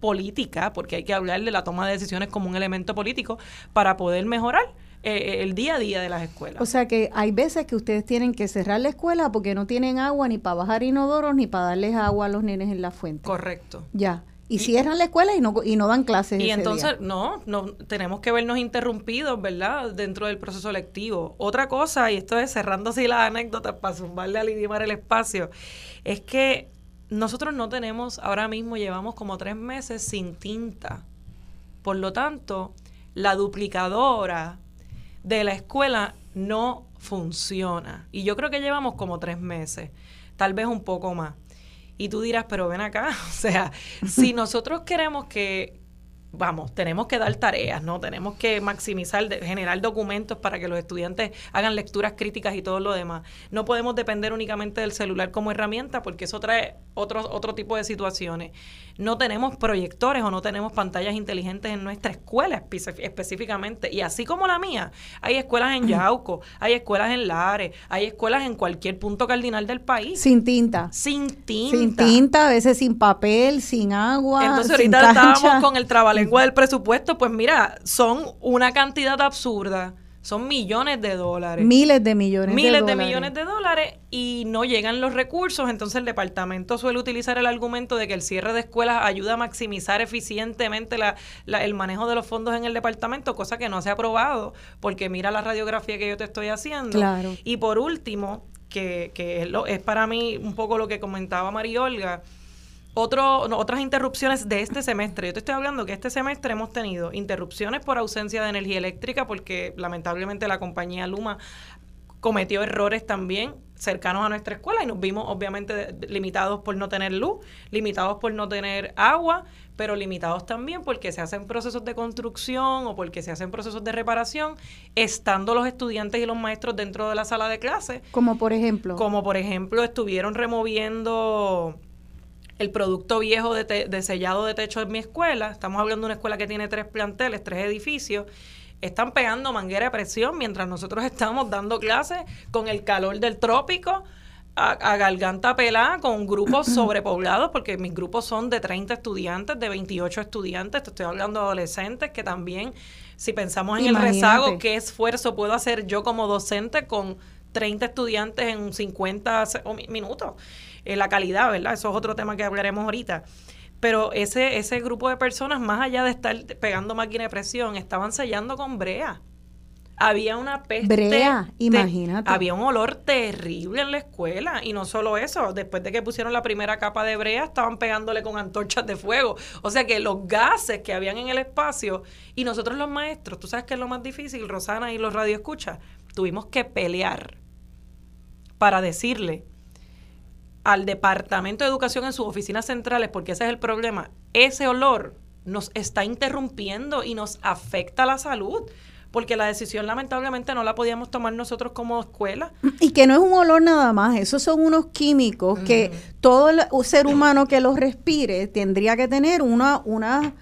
política, porque hay que hablar de la toma de decisiones como un elemento político para poder mejorar eh, el día a día de las escuelas. O sea que hay veces que ustedes tienen que cerrar la escuela porque no tienen agua ni para bajar inodoros ni para darles agua a los nenes en la fuente. Correcto. Ya. Y, cierran la escuela y no, y no dan clases. Y entonces, no, no, tenemos que vernos interrumpidos, ¿verdad? Dentro del proceso lectivo. Otra cosa, y esto es cerrando así las anécdotas para zumbarle a lidimar el espacio, es que nosotros no tenemos, ahora mismo llevamos como tres meses sin tinta. Por lo tanto, la duplicadora de la escuela no funciona. Y yo creo que llevamos como tres meses, tal vez un poco más. Y tú dirás, pero ven acá, o sea, si nosotros queremos que vamos, tenemos que dar tareas, ¿no? Tenemos que maximizar, generar documentos para que los estudiantes hagan lecturas críticas y todo lo demás. No podemos depender únicamente del celular como herramienta porque eso trae otro, otro tipo de situaciones. No tenemos proyectores o no tenemos pantallas inteligentes en nuestra escuela específicamente. Y así como la mía, hay escuelas en Yauco, hay escuelas en Lares, hay escuelas en cualquier punto cardinal del país. Sin tinta. Sin tinta. Sin tinta, a veces sin papel, sin agua. Entonces ahorita estábamos con el trabalengua del presupuesto, pues mira, son una cantidad absurda. Son millones de dólares. Miles de millones Miles de, dólares. de millones de dólares y no llegan los recursos. Entonces el departamento suele utilizar el argumento de que el cierre de escuelas ayuda a maximizar eficientemente la, el manejo de los fondos en el departamento, cosa que no se ha aprobado, porque mira la radiografía que yo te estoy haciendo. Claro. Y por último, que, que es, lo, es para mí un poco lo que comentaba María Olga, otro, otras interrupciones de este semestre. Yo te estoy hablando que este semestre hemos tenido interrupciones por ausencia de energía eléctrica porque lamentablemente la compañía Luma cometió errores también cercanos a nuestra escuela y nos vimos obviamente limitados por no tener luz, limitados por no tener agua, pero limitados también porque se hacen procesos de construcción o porque se hacen procesos de reparación estando los estudiantes y los maestros dentro de la sala de clase. Como por ejemplo. Como por ejemplo estuvieron removiendo el producto viejo de, sellado de techo de mi escuela, estamos hablando de una escuela que tiene tres planteles, tres edificios, están pegando manguera de presión mientras nosotros estamos dando clases con el calor del trópico. A, garganta pelada con grupos sobrepoblados, porque mis grupos son de 30 estudiantes, de 28 estudiantes, te estoy hablando de adolescentes que también, si pensamos en el rezago, ¿qué esfuerzo puedo hacer yo como docente con 30 estudiantes en 50 minutos? Eh, la calidad, ¿verdad? Eso es otro tema que hablaremos ahorita. Pero ese, ese grupo de personas, más allá de estar pegando máquina de presión, estaban sellando con brea. Había una peste. Brea, imagínate. había un olor terrible en la escuela. Y no solo eso, después de que pusieron la primera capa de brea, estaban pegándole con antorchas de fuego. O sea que los gases que habían en el espacio, y nosotros los maestros, tú sabes que es lo más difícil, Rosana y los radioescuchas, tuvimos que pelear para decirle al Departamento de Educación en sus oficinas centrales, porque ese es el problema, ese olor nos está interrumpiendo y nos afecta la salud porque la decisión lamentablemente no la podíamos tomar nosotros como escuela. Y que no es un olor nada más, esos son unos químicos que todo el ser humano que los respire tendría que tener una, una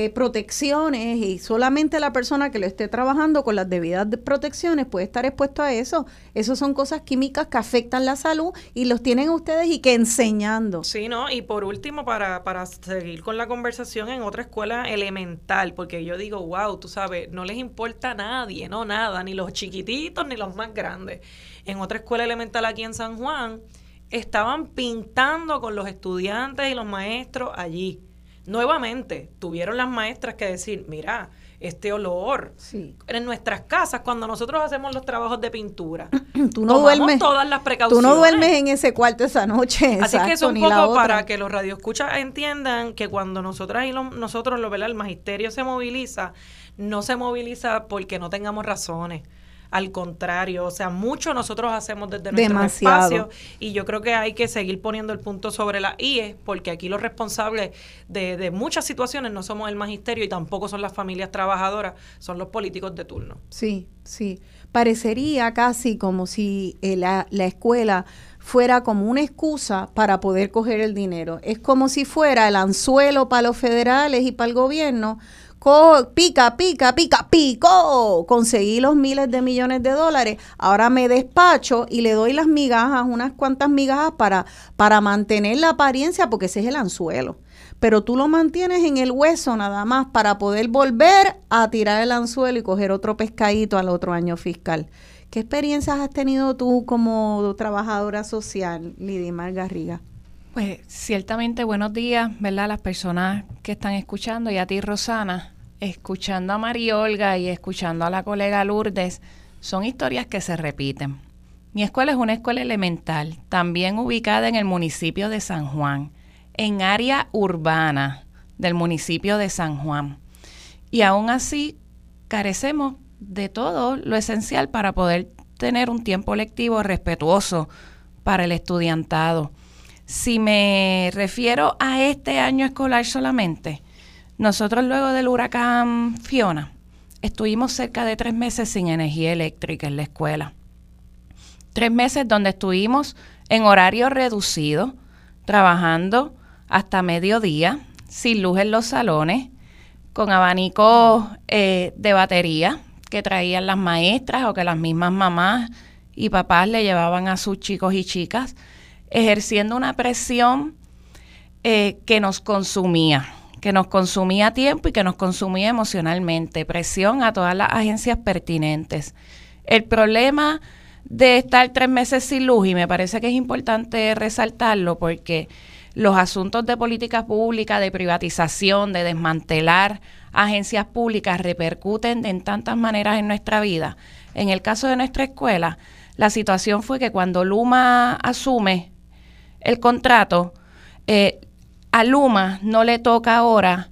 eh, protecciones y solamente la persona que lo esté trabajando con las debidas protecciones puede estar expuesto a eso. Esas son cosas químicas que afectan la salud y los tienen ustedes y que enseñando. Sí, ¿no? Y por último, para, para seguir con la conversación en otra escuela elemental, porque yo digo, wow, tú sabes, no les importa a nadie, no nada, ni los chiquititos ni los más grandes. En otra escuela elemental aquí en San Juan, estaban pintando con los estudiantes y los maestros allí Nuevamente, tuvieron las maestras que decir, mira, este olor. Sí. En nuestras casas, cuando nosotros hacemos los trabajos de pintura, tú no duermes todas las precauciones. Tú no duermes en ese cuarto esa noche. Así que es un poco para que los radioescuchas entiendan que cuando nosotras y nosotros, lo, ¿verdad? el magisterio se moviliza, no se moviliza porque no tengamos razones al contrario, o sea, mucho nosotros hacemos desde nuestro espacio y yo creo que hay que seguir poniendo el punto sobre la IE porque aquí los responsables de, de muchas situaciones no somos el magisterio y tampoco son las familias trabajadoras, son los políticos de turno. Sí, sí. Parecería casi como si eh, la, la escuela fuera como una excusa para poder coger el dinero. Es como si fuera el anzuelo para los federales y para el gobierno pica, pica, pica, pico, conseguí los miles de millones de dólares, ahora me despacho y le doy las migajas, unas cuantas migajas para, para mantener la apariencia, porque ese es el anzuelo. Pero tú lo mantienes en el hueso nada más para poder volver a tirar el anzuelo y coger otro pescadito al otro año fiscal. ¿Qué experiencias has tenido tú como trabajadora social, Lidia Margarriga? Pues ciertamente buenos días, ¿verdad? Las personas que están escuchando y a ti, Rosana, escuchando a María Olga y escuchando a la colega Lourdes, son historias que se repiten. Mi escuela es una escuela elemental, también ubicada en el municipio de San Juan, en área urbana del municipio de San Juan. Y aún así carecemos de todo lo esencial para poder tener un tiempo lectivo respetuoso para el estudiantado. Si me refiero a este año escolar solamente, nosotros luego del huracán Fiona estuvimos cerca de tres meses sin energía eléctrica en la escuela. Tres meses donde estuvimos en horario reducido, trabajando hasta mediodía, sin luz en los salones, con abanicos eh, de batería que traían las maestras o que las mismas mamás y papás le llevaban a sus chicos y chicas, ejerciendo una presión eh, que nos consumía, que nos consumía tiempo y que nos consumía emocionalmente, presión a todas las agencias pertinentes. El problema de estar tres meses sin luz, y me parece que es importante resaltarlo porque los asuntos de política pública, de privatización, de desmantelar agencias públicas repercuten en tantas maneras en nuestra vida. En el caso de nuestra escuela, la situación fue que cuando Luma asume el contrato, eh, a Luma no le toca ahora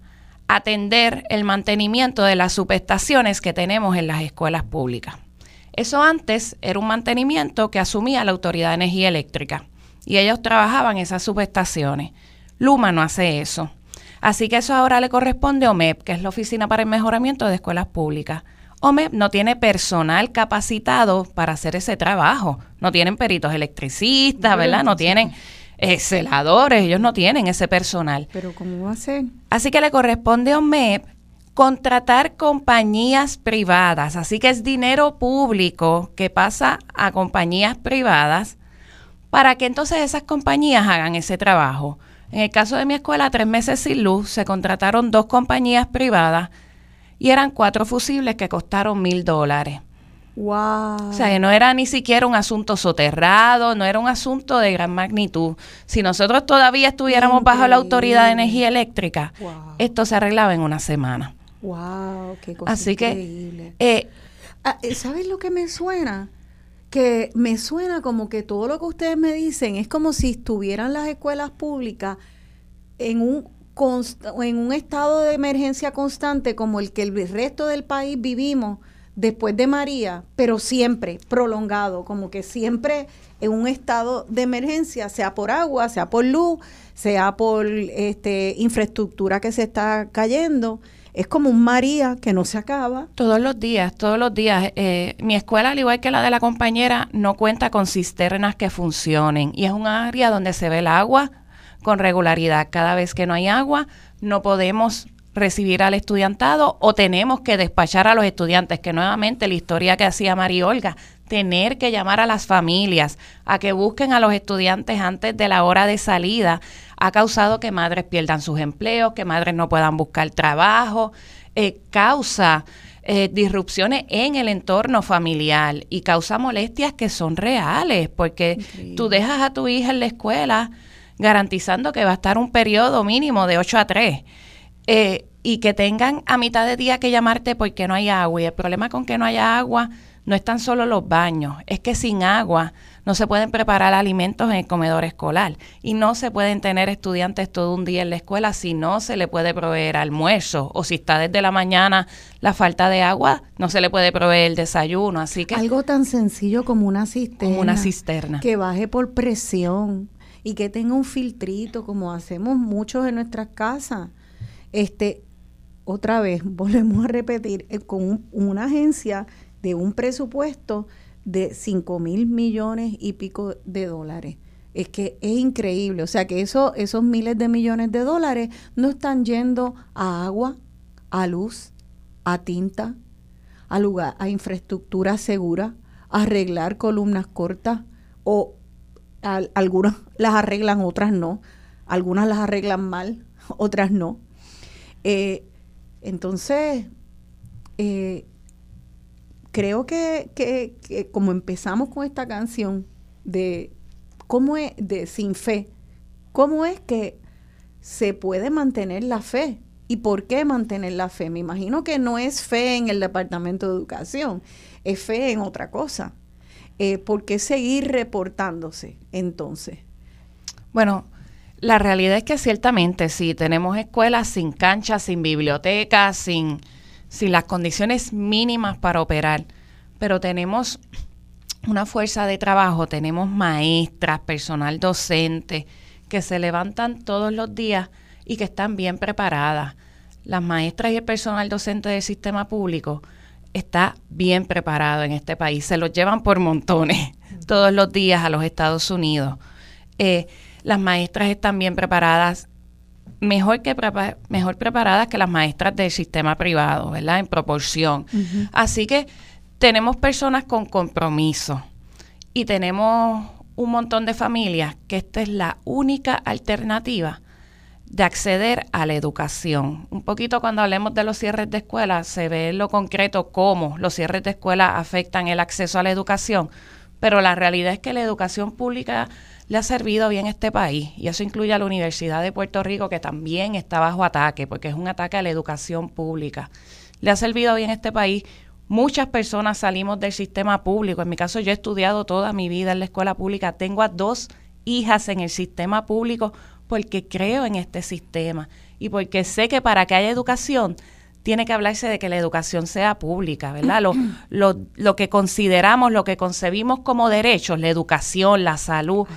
atender el mantenimiento de las subestaciones que tenemos en las escuelas públicas. Eso antes era un mantenimiento que asumía la Autoridad de Energía Eléctrica y ellos trabajaban esas subestaciones. Luma no hace eso. Así que eso ahora le corresponde a OMEP, que es la Oficina para el Mejoramiento de Escuelas Públicas. OMEP no tiene personal capacitado para hacer ese trabajo. No tienen peritos electricistas, ¿verdad? No tienen eh, celadores, ellos no tienen ese personal. Pero ¿cómo va a ser? Así que le corresponde a OMEP contratar compañías privadas. Así que es dinero público que pasa a compañías privadas para que entonces esas compañías hagan ese trabajo. En el caso de mi escuela, tres meses sin luz, se contrataron dos compañías privadas y eran cuatro fusibles que costaron mil dólares. Wow. O sea, no era ni siquiera un asunto soterrado, no era un asunto de gran magnitud. Si nosotros todavía estuviéramos bajo la autoridad de energía eléctrica, esto se arreglaba en una semana. Wow, qué cosa Así increíble. que, eh, Ah, eh, ¿Sabes lo que me suena? Que me suena como que todo lo que ustedes me dicen es como si estuvieran las escuelas públicas en un en un estado de emergencia constante como el que el resto del país vivimos después de María, pero siempre prolongado, como que siempre en un estado de emergencia, sea por agua, sea por luz, sea por este infraestructura que se está cayendo. Es como un María que no se acaba. Todos los días, todos los días. Eh, mi escuela, al igual que la de la compañera, no cuenta con cisternas que funcionen y es un área donde se ve el agua con regularidad. Cada vez que no hay agua, no podemos recibir al estudiantado o tenemos que despachar a los estudiantes, que nuevamente la historia que hacía María Olga, tener que llamar a las familias a que busquen a los estudiantes antes de la hora de salida, ha causado que madres pierdan sus empleos, que madres no puedan buscar trabajo, eh, causa eh, disrupciones en el entorno familiar y causa molestias que son reales, porque tú dejas a tu hija en la escuela garantizando que va a estar un periodo mínimo de 8 a 3 eh, y que tengan a mitad de día que llamarte porque no hay agua. Y el problema con que no haya agua no es tan solo los baños, es que sin agua no se pueden preparar alimentos en el comedor escolar y no se pueden tener estudiantes todo un día en la escuela si no se le puede proveer almuerzo o si está desde la mañana la falta de agua, no se le puede proveer el desayuno. Así que Algo tan sencillo como una cisterna. como una cisterna. Que baje por presión y que tenga un filtrito como hacemos muchos en nuestras casas. Este, otra vez, volvemos a repetir, eh, con un- una agencia de un presupuesto de 5 mil millones y pico de dólares. Es que es increíble. O sea que eso, esos miles de millones de dólares no están yendo a agua, a luz, a tinta, a lugar, a infraestructura segura, a arreglar columnas cortas o al- algunas las arreglan, otras no. Algunas las arreglan mal, otras no. Eh, entonces, eh, creo que, que- como empezamos con esta canción de cómo es de sin fe, cómo es que se puede mantener la fe y por qué mantener la fe. Me imagino que no es fe en el departamento de educación, es fe en otra cosa. Eh, ¿Por qué seguir reportándose entonces? Bueno, la realidad es que ciertamente sí, tenemos escuelas sin canchas, sin bibliotecas, sin, las condiciones mínimas para operar, pero tenemos una fuerza de trabajo, tenemos maestras, personal docente, que se levantan todos los días y que están bien preparadas. Las maestras y el personal docente del sistema público está bien preparado en este país. Se los llevan por montones todos los días a los Estados Unidos. Eh, las maestras están bien preparadas, mejor, que mejor preparadas que las maestras del sistema privado, ¿verdad? En proporción. Así que tenemos personas con compromiso y tenemos un montón de familias que esta es la única alternativa de acceder a la educación. Un poquito cuando hablemos de los cierres de escuela, se ve en lo concreto cómo los cierres de escuela afectan el acceso a la educación, pero la realidad es que la educación pública le ha servido bien a este país y eso incluye a la Universidad de Puerto Rico que también está bajo ataque porque es un ataque a la educación pública. Le ha servido bien a este país Muchas personas salimos del sistema público. En mi caso, yo he estudiado toda mi vida en la escuela pública. Tengo a dos hijas en el sistema público porque creo en este sistema y porque sé que para que haya educación tiene que hablarse de que la educación sea pública, ¿verdad? Lo, lo, lo que consideramos, lo que concebimos como derechos, la educación, la salud,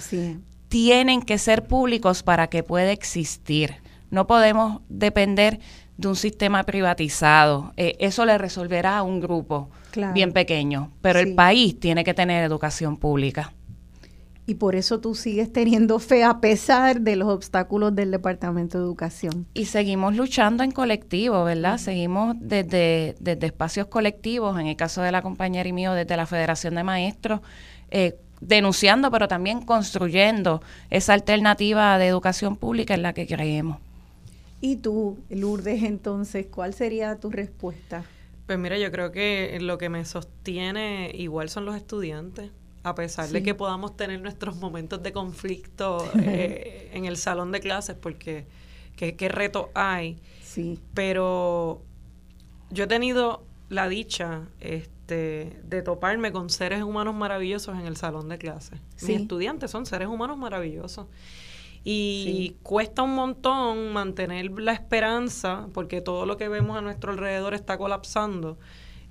tienen que ser públicos para que pueda existir. No podemos depender de un sistema privatizado. Eh, eso le resolverá a un grupo bien pequeño, pero el país tiene que tener educación pública. Y por eso tú sigues teniendo fe a pesar de los obstáculos del Departamento de Educación. Y seguimos luchando en colectivo, ¿verdad? Seguimos desde, desde espacios colectivos, en el caso de la compañera y mío, desde la Federación de Maestros, eh, denunciando, pero también construyendo esa alternativa de educación pública en la que creemos. Y tú, Lourdes, entonces, ¿cuál sería tu respuesta? Pues mira, yo creo que lo que me sostiene igual son los estudiantes, a pesar de que podamos tener nuestros momentos de conflicto eh, en el salón de clases, porque qué, qué reto hay. Sí. Pero yo he tenido la dicha este, de toparme con seres humanos maravillosos en el salón de clases. Mis estudiantes son seres humanos maravillosos. Y cuesta un montón mantener la esperanza, porque todo lo que vemos a nuestro alrededor está colapsando,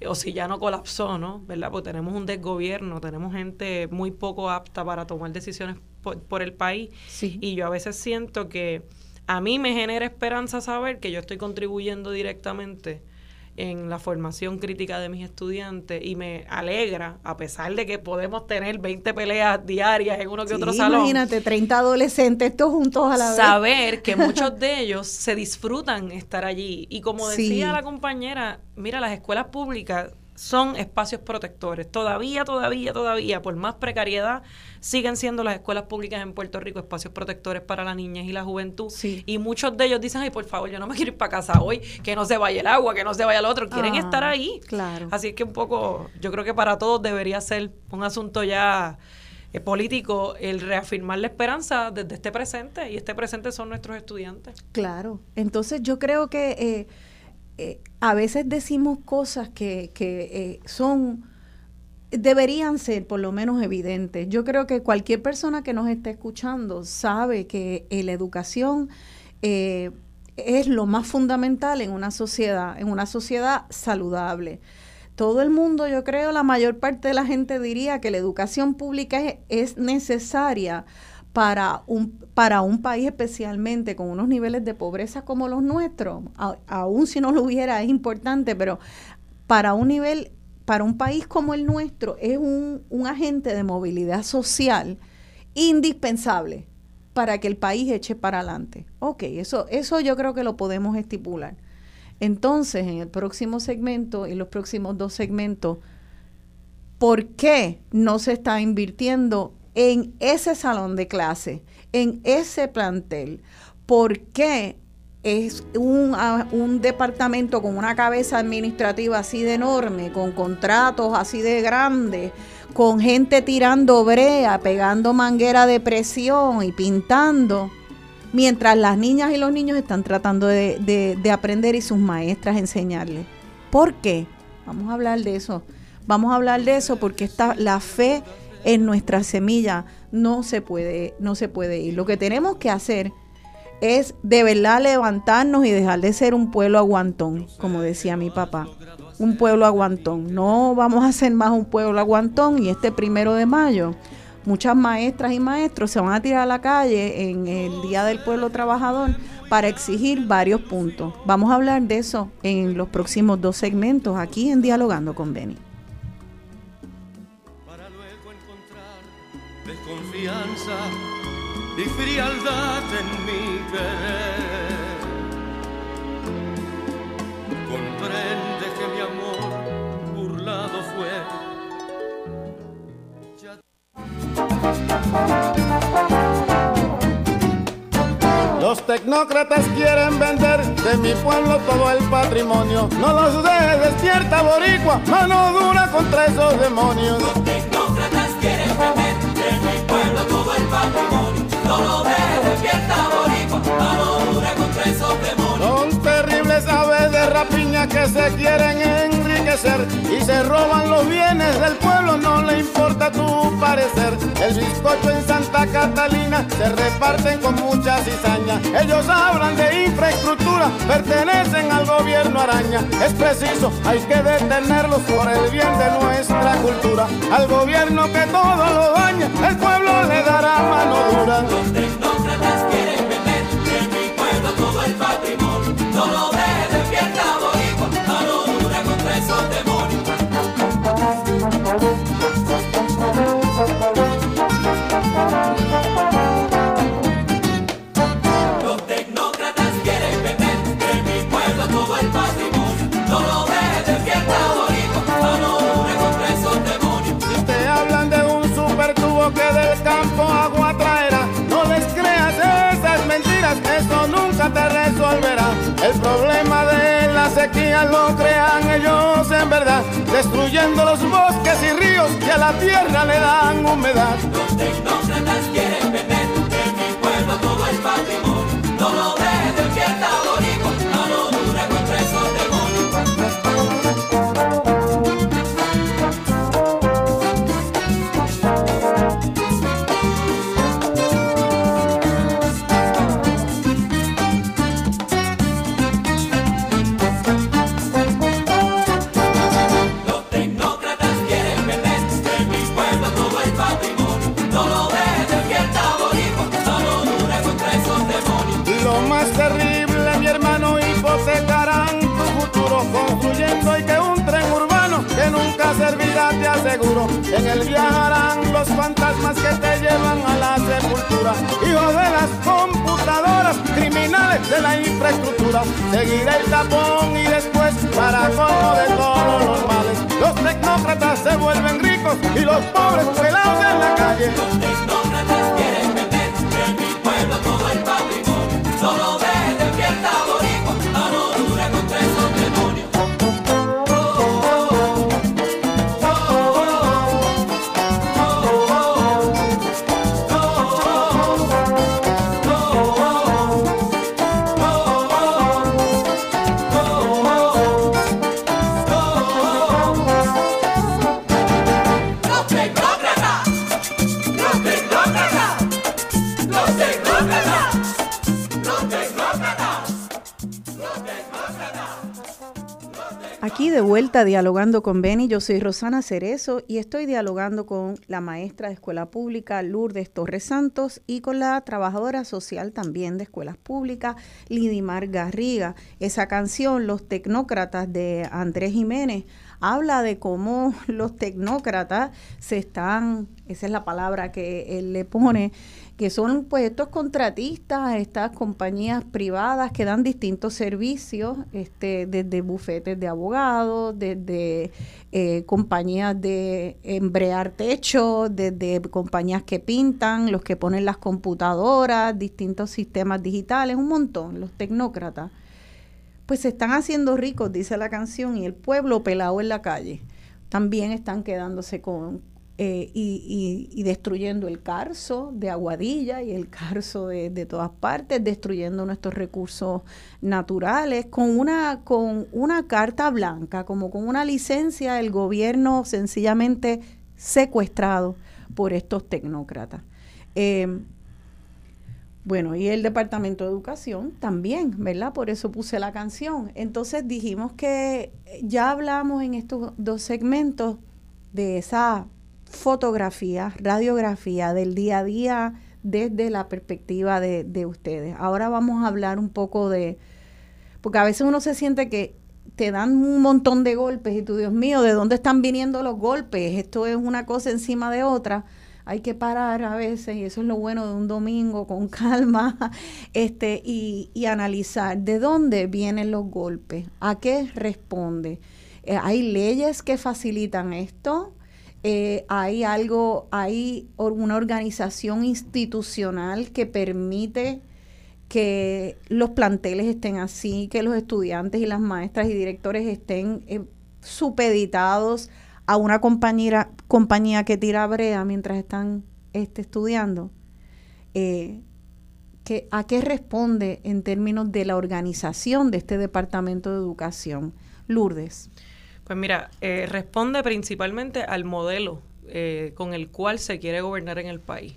o si ya no colapsó, ¿no? ¿Verdad? Porque tenemos un desgobierno, tenemos gente muy poco apta para tomar decisiones por, el país. Y yo a veces siento que a mí me genera esperanza saber que yo estoy contribuyendo directamente en la formación crítica de mis estudiantes y me alegra, a pesar de que podemos tener 20 peleas diarias en uno que otro salón. Imagínate, 30 adolescentes todos juntos a la vez. Saber que muchos de ellos se disfrutan estar allí. Y como decía la compañera, mira, las escuelas públicas son espacios protectores. Todavía, todavía, todavía, por más precariedad, siguen siendo las escuelas públicas en Puerto Rico espacios protectores para la niñez y la juventud. Y muchos de ellos dicen, ay, por favor, yo no me quiero ir para casa hoy, que no se vaya el agua, que no se vaya el otro. Quieren ah, estar ahí. Claro. Así que un poco, yo creo que para todos debería ser un asunto ya eh, político el reafirmar la esperanza desde este presente y este presente son nuestros estudiantes. Claro, entonces yo creo que eh, eh, a veces decimos cosas que, que eh, son, deberían ser por lo menos evidentes. Yo creo que cualquier persona que nos esté escuchando sabe que eh, la educación es lo más fundamental en una sociedad, en una sociedad saludable. Todo el mundo, yo creo, la mayor parte de la gente diría que la educación pública es necesaria para un, para un país especialmente con unos niveles de pobreza como los nuestros, aún si no lo hubiera es importante, pero para un nivel, para un país como el nuestro es un, un agente de movilidad social indispensable para que el país eche para adelante. Ok, eso, eso yo creo que lo podemos estipular. Entonces, en el próximo segmento y los próximos dos segmentos, ¿por qué no se está invirtiendo en ese salón de clase, en ese plantel. ¿Por qué es un, un, departamento con una cabeza administrativa así de enorme, con contratos así de grandes, con gente tirando brea, pegando manguera de presión y pintando, mientras las niñas y los niños están tratando de, de aprender y sus maestras enseñarles. ¿Por qué? Vamos a hablar de eso. Vamos a hablar de eso porque está la fe en nuestra semilla no se puede, no se puede ir. Lo que tenemos que hacer es de verdad levantarnos y dejar de ser un pueblo aguantón, como decía mi papá. un pueblo aguantón. No vamos a ser más un pueblo aguantón y este primero de mayo muchas maestras y maestros se van a tirar a la calle en el Día del Pueblo Trabajador para exigir varios puntos. Vamos a hablar de eso en los próximos dos segmentos aquí en Dialogando con Beni. Desconfianza y frialdad en mi querer. Comprende que mi amor burlado fue. Los tecnócratas quieren vender de mi pueblo todo el patrimonio. No los dejes despierta, boricua, mano dura contra esos demonios. Los patrimonio. Son terribles aves de rapiña que se quieren y se roban los bienes del pueblo, no le importa tu parecer. El bizcocho en Santa Catalina se reparten con mucha cizaña. Ellos hablan de infraestructura, pertenecen al gobierno araña. Es preciso, hay que detenerlos por el bien de nuestra cultura. Al gobierno que todo lo daña, el pueblo le dará mano dura. Destruyendo los bosques y ríos que a la tierra le dan humedad. De la infraestructura. Seguirá el tapón y después para colmo de todos los males. Los tecnócratas se vuelven ricos y los pobres pelados en la calle. De vuelta dialogando con Beni, yo soy Rosana Cerezo y estoy dialogando con la maestra de escuela pública Lourdes Torres Santos y con la trabajadora social también de escuelas públicas Lidimar Garriga. Esa canción, Los Tecnócratas de Andrés Jiménez, habla de cómo los tecnócratas se están, esa es la palabra que él le pone, que son pues estos contratistas, estas compañías privadas que dan distintos servicios, este, desde bufetes de abogados, desde eh, compañías de embrear techo, desde compañías que pintan, los que ponen las computadoras, distintos sistemas digitales, un montón, los tecnócratas pues se están haciendo ricos, dice la canción, y el pueblo pelado en la calle. También están quedándose con eh, y, y- y destruyendo el carso de Aguadilla y el carso de, de todas partes, destruyendo nuestros recursos naturales, con una, con una carta blanca, como con una licencia, el gobierno sencillamente secuestrado por estos tecnócratas. Eh, Bueno, y el Departamento de Educación también, ¿verdad? Por eso puse la canción. Entonces dijimos que ya hablamos en estos dos segmentos de esa fotografía, radiografía del día a día desde la perspectiva de, de ustedes. Ahora vamos a hablar un poco de, porque a veces uno se siente que te dan un montón de golpes y tú, Dios mío, ¿de dónde están viniendo los golpes? Esto es una cosa encima de otra. Hay que parar a veces, y eso es lo bueno de un domingo con calma, este, y, y analizar de dónde vienen los golpes, a qué responde. Eh, ¿Hay leyes que facilitan esto? Eh, hay algo, hay una organización institucional que permite que los planteles estén así, que los estudiantes y las maestras y directores estén eh, supeditados a una compañía que tira brea mientras están este, estudiando. Eh, ¿A qué responde en términos de la organización de este Departamento de Educación? Lourdes. Pues mira, eh, responde principalmente al modelo con el cual se quiere gobernar en el país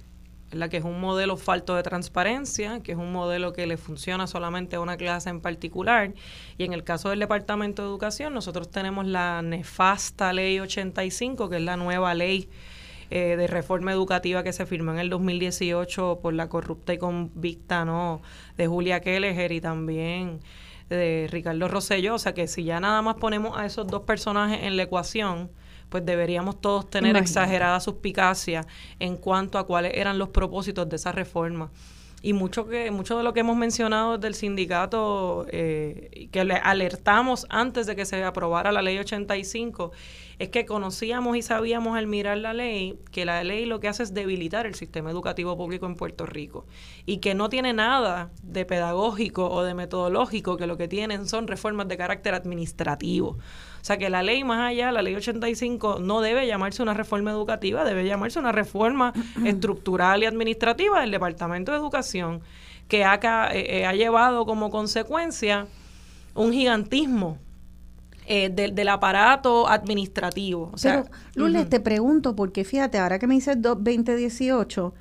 la que es un modelo falto de transparencia, que es un modelo que le funciona solamente a una clase en particular. Y en el caso del Departamento de Educación, nosotros tenemos la nefasta Ley 85, que es la nueva ley eh, de reforma educativa que se firmó en el 2018 por la corrupta y convicta ¿no? de Julia Kelleher y también de Ricardo Rosselló. O sea que si ya nada más ponemos a esos dos personajes en la ecuación, pues deberíamos todos tener exagerada suspicacia en cuanto a cuáles eran los propósitos de esa reforma. Y mucho, que, mucho de lo que hemos mencionado del sindicato, eh, que le alertamos antes de que se aprobara la ley 85, es que conocíamos y sabíamos al mirar la ley que la ley lo que hace es debilitar el sistema educativo público en Puerto Rico y que no tiene nada de pedagógico o de metodológico, que lo que tienen son reformas de carácter administrativo. O sea que la ley más allá, la ley 85, no debe llamarse una reforma educativa, debe llamarse una reforma estructural y administrativa del Departamento de Educación que ha, eh, eh, ha llevado como consecuencia un gigantismo eh, del aparato administrativo. O sea, Pero, Lourdes, te pregunto, porque fíjate, ahora que me dices 2018,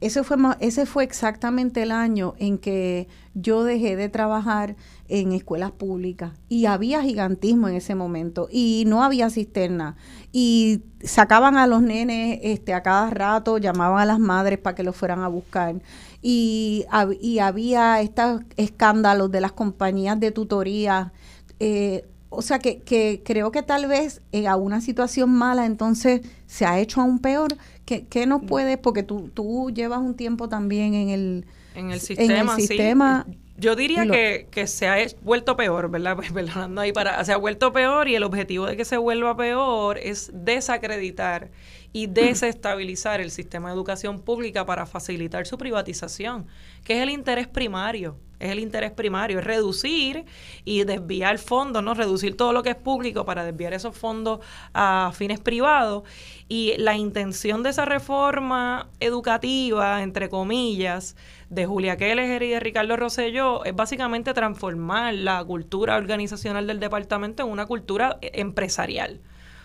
ese fue, ese fue exactamente el año en que yo dejé de trabajar en escuelas públicas. Y había gigantismo en ese momento y no había cisterna. Y sacaban a los nenes este a cada rato llamaban a las madres para que los fueran a buscar. Y, y había estos escándalos de las compañías de tutoría eh, o sea que, que, creo que tal vez eh, a una situación mala entonces se ha hecho aún peor. ¿Qué, qué nos puedes? Porque tú, tú llevas un tiempo también en el, en el sistema. sistema Yo diría que, que, se ha vuelto peor, ¿verdad? Pues, perdonando ahí para, se ha vuelto peor y el objetivo de que se vuelva peor es desacreditar y desestabilizar el sistema de educación pública para facilitar su privatización, que es el interés primario es el interés primario, es reducir y desviar fondos, ¿no? Reducir todo lo que es público para desviar esos fondos a fines privados. Y la intención de esa reforma educativa, entre comillas, de Julia Keller y de Ricardo Rosselló, es básicamente transformar la cultura organizacional del departamento en una cultura empresarial.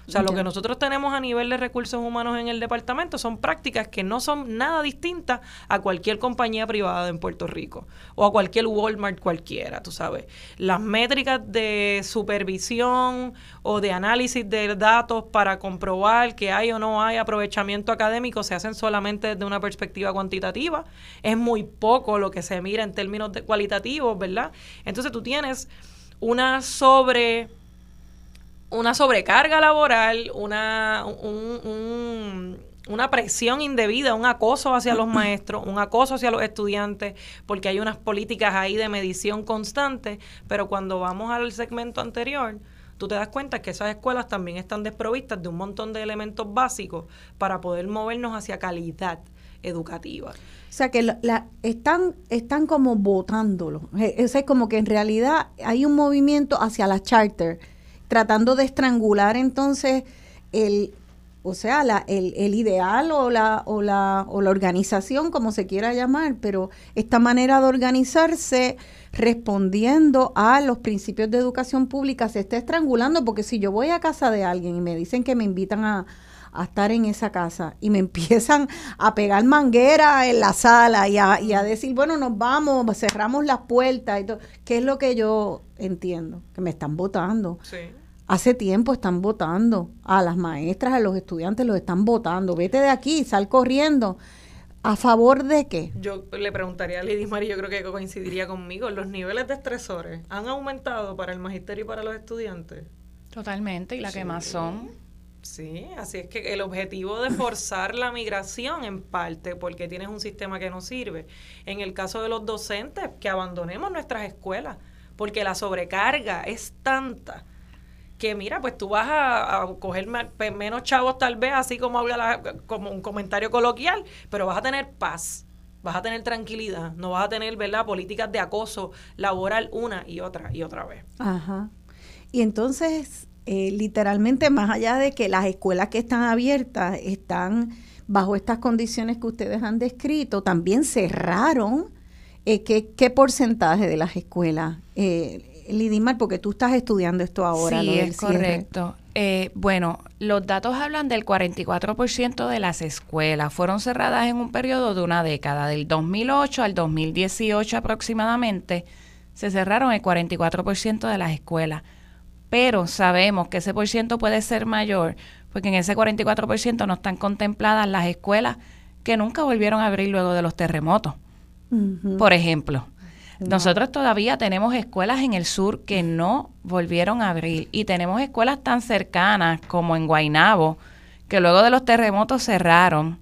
O sea, lo que nosotros tenemos a nivel de recursos humanos en el departamento son prácticas que no son nada distintas a cualquier compañía privada en Puerto Rico o a cualquier Walmart cualquiera, tú sabes. Las métricas de supervisión o de análisis de datos para comprobar que hay o no hay aprovechamiento académico se hacen solamente desde una perspectiva cuantitativa. Es muy poco lo que se mira en términos de cualitativos, ¿verdad? Entonces tú tienes una sobre una sobrecarga laboral, una, una presión indebida, un acoso hacia los maestros, un acoso hacia los estudiantes, porque hay unas políticas ahí de medición constante, pero cuando vamos al segmento anterior, tú te das cuenta que esas escuelas también están desprovistas de un montón de elementos básicos para poder movernos hacia calidad educativa. O sea que la, están, están como votándolo. Es, es como que en realidad hay un movimiento hacia la charter tratando de estrangular entonces el, o sea, la, el, el, ideal o la, o, la, o la organización, como se quiera llamar, pero esta manera de organizarse respondiendo a los principios de educación pública se está estrangulando, porque si yo voy a casa de alguien y me dicen que me invitan a, a estar en esa casa y me empiezan a pegar manguera en la sala y a, y a decir, bueno, nos vamos, cerramos las puertas y todo, ¿qué es lo que yo entiendo? Que me están votando. Sí. Hace tiempo están votando a las maestras, a los estudiantes los están votando. Vete de aquí, sal corriendo. ¿A favor de qué? Yo le preguntaría a Lidy Mari, yo creo que coincidiría conmigo, ¿los niveles de estresores han aumentado para el magisterio y para los estudiantes? Totalmente, y la que más son. Sí, así es que el objetivo de forzar la migración en parte porque tienes un sistema que no sirve. En el caso de los docentes, que abandonemos nuestras escuelas, porque la sobrecarga es tanta que mira, pues tú vas a, a coger menos chavos tal vez, así como habla la- como un comentario coloquial, pero vas a tener paz, vas a tener tranquilidad, no vas a tener, ¿verdad?, políticas de acoso laboral una y otra y otra vez. Ajá. Y entonces, eh, literalmente, más allá de que las escuelas que están abiertas están bajo estas condiciones que ustedes han descrito, también cerraron. eh, ¿qué, ¿Qué porcentaje de las escuelas? Eh, Lidimar, porque tú estás estudiando esto ahora. sí, es correcto. Eh, bueno, los datos hablan del 44% de las escuelas. Fueron cerradas en un periodo de una década, del 2008 al 2018 aproximadamente. Se cerraron el 44% de las escuelas. Pero sabemos que ese por ciento puede ser mayor, porque en ese 44% no están contempladas las escuelas que nunca volvieron a abrir luego de los terremotos. Por ejemplo, nosotros todavía tenemos escuelas en el sur que no volvieron a abrir y tenemos escuelas tan cercanas como en Guaynabo, que luego de los terremotos cerraron,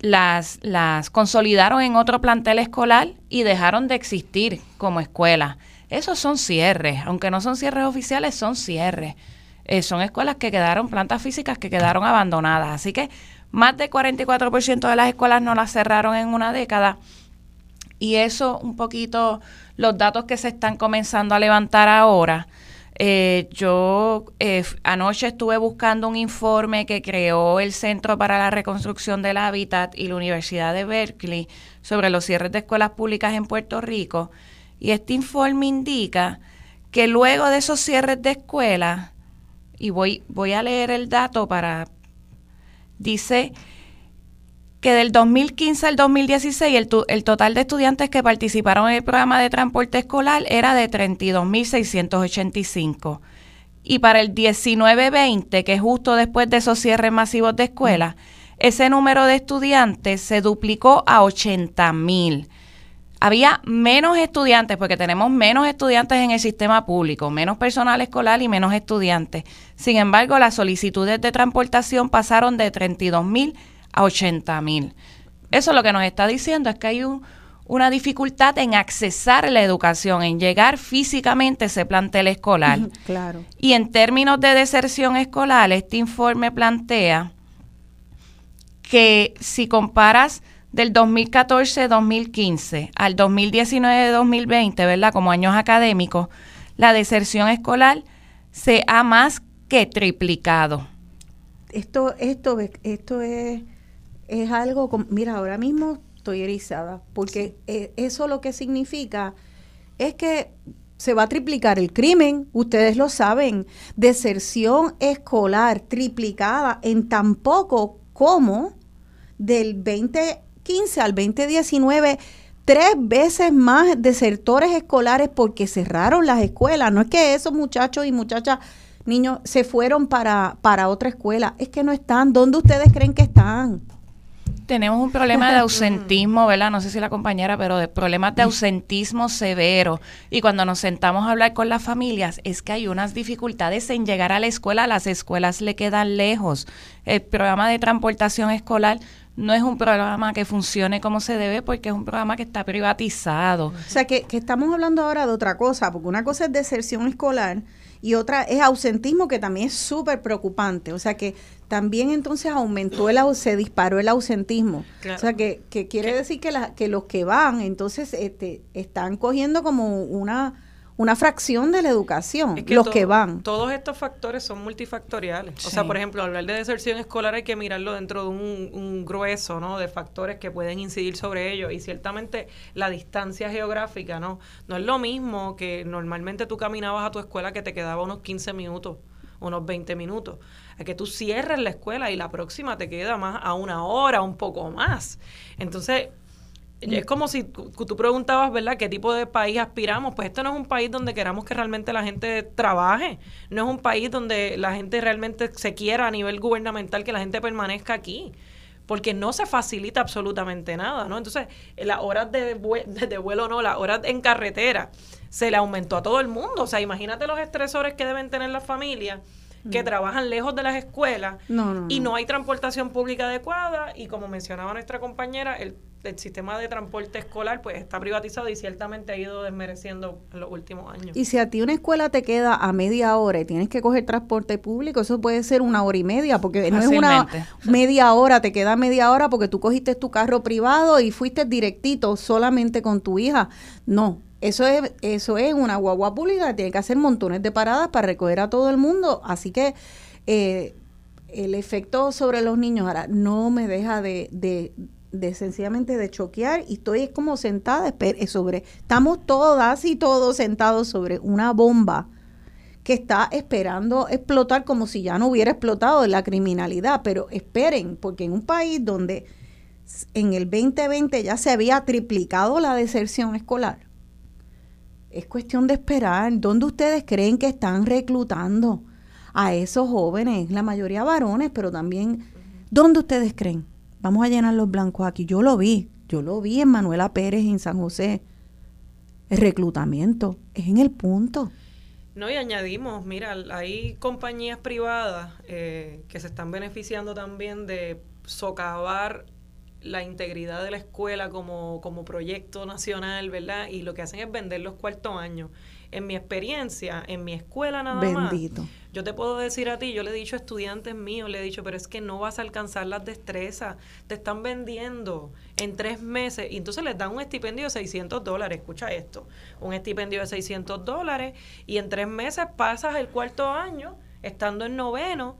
las, las consolidaron en otro plantel escolar y dejaron de existir como escuela. Esos son cierres, aunque no son cierres oficiales, son cierres. Eh, son escuelas que quedaron, plantas físicas que quedaron abandonadas. Así que más del 44% de las escuelas no las cerraron en una década. Y eso un poquito, los datos que se están comenzando a levantar ahora. Eh, yo eh, anoche estuve buscando un informe que creó el Centro para la Reconstrucción del Hábitat y la Universidad de Berkeley sobre los cierres de escuelas públicas en Puerto Rico. Y este informe indica que luego de esos cierres de escuelas, y voy, voy a leer el dato para, dice que del 2015 al 2016 el, tu- el total de estudiantes que participaron en el programa de transporte escolar era de 32.685. Y para el 19-20, que es justo después de esos cierres masivos de escuelas, ese número de estudiantes se duplicó a 80.000. Había menos estudiantes, porque tenemos menos estudiantes en el sistema público, menos personal escolar y menos estudiantes. Sin embargo, las solicitudes de transportación pasaron de 32 mil a 80 mil. Eso lo que nos está diciendo es que hay un- una dificultad en accesar la educación, en llegar físicamente a ese plantel escolar. Claro. Y en términos de deserción escolar, este informe plantea que si comparas del 2014-2015 al 2019-2020, ¿verdad? Como años académicos, la deserción escolar se ha más que triplicado. Esto, esto, es- esto es, es algo, com- mira, ahora mismo estoy erizada, porque eh, eso lo que significa es que se va a triplicar el crimen, ustedes lo saben, deserción escolar triplicada en tan poco como del 2015 al 2019, tres veces más desertores escolares porque cerraron las escuelas. No es que esos muchachos y muchachas, niños, se fueron para, para otra escuela, es que no están. ¿Dónde ustedes creen que están? Tenemos un problema de ausentismo, ¿verdad? No sé si la compañera, pero de problemas de ausentismo severo. Y cuando nos sentamos a hablar con las familias, es que hay unas dificultades en llegar a la escuela. Las escuelas le quedan lejos. El programa de transportación escolar no es un programa que funcione como se debe porque es un programa que está privatizado. O sea, que, que estamos hablando ahora de otra cosa, porque una cosa es deserción escolar y otra es ausentismo, que también es súper preocupante. O sea, que también entonces aumentó el, se disparó el ausentismo. Claro. O sea, que, que quiere decir que, la, que los que van, entonces, este, están cogiendo como una, una fracción de la educación, Es los que van. Todos estos factores son multifactoriales. O sea, por ejemplo, hablar de deserción escolar hay que mirarlo dentro de un, un grueso, ¿no? De factores que pueden incidir sobre ello. Y ciertamente la distancia geográfica, ¿no? No es lo mismo que normalmente tú caminabas a tu escuela que te quedaba unos 15 minutos unos 20 minutos, a que tú cierres la escuela y la próxima te queda más a una hora, un poco más. Entonces, es como si tú preguntabas, ¿verdad?, qué tipo de país aspiramos. Pues esto no es un país donde queramos que realmente la gente trabaje. No es un país donde la gente realmente se quiera a nivel gubernamental que la gente permanezca aquí. Porque no se facilita absolutamente nada, ¿no? Entonces, las horas de vuelo, no, las horas en carretera, se le aumentó a todo el mundo. O sea, imagínate los estresores que deben tener las familias que trabajan lejos de las escuelas No, no, y no. no hay transportación pública adecuada y como mencionaba nuestra compañera, el, el sistema de transporte escolar pues está privatizado y ciertamente ha ido desmereciendo en los últimos años. Y si a ti una escuela te queda a media hora y tienes que coger transporte público, eso puede ser una hora y media, porque no es una media hora, te queda media hora porque tú cogiste tu carro privado y fuiste directito solamente con tu hija. No, eso es, eso es una guagua pública, tiene que hacer montones de paradas para recoger a todo el mundo. Así que eh, el efecto sobre los niños ahora no me deja de, de, de sencillamente de choquear y estoy como sentada eh, sobre, estamos todas y todos sentados sobre una bomba que está esperando explotar como si ya no hubiera explotado la criminalidad, pero esperen, porque en un país donde en el 2020 ya se había triplicado la deserción escolar, es cuestión de esperar. ¿Dónde ustedes creen que están reclutando a esos jóvenes? La mayoría varones, pero también, ¿dónde ustedes creen? Vamos a llenar los blancos aquí. Yo lo vi, yo lo vi en Manuela Pérez en San José. El reclutamiento es en el punto. No, y añadimos, mira, hay compañías privadas eh, que se están beneficiando también de socavar la integridad de la escuela como, como proyecto nacional, ¿verdad? Y lo que hacen es vender los cuartos años. En mi experiencia, en mi escuela nada más, Bendito. yo te puedo decir a ti, yo le he dicho a estudiantes míos, le he dicho, pero es que no vas a alcanzar las destrezas, te están vendiendo en tres meses, y entonces les dan un estipendio de 600 dólares, escucha esto, un estipendio de 600 dólares, y en tres meses pasas el cuarto año, estando en noveno,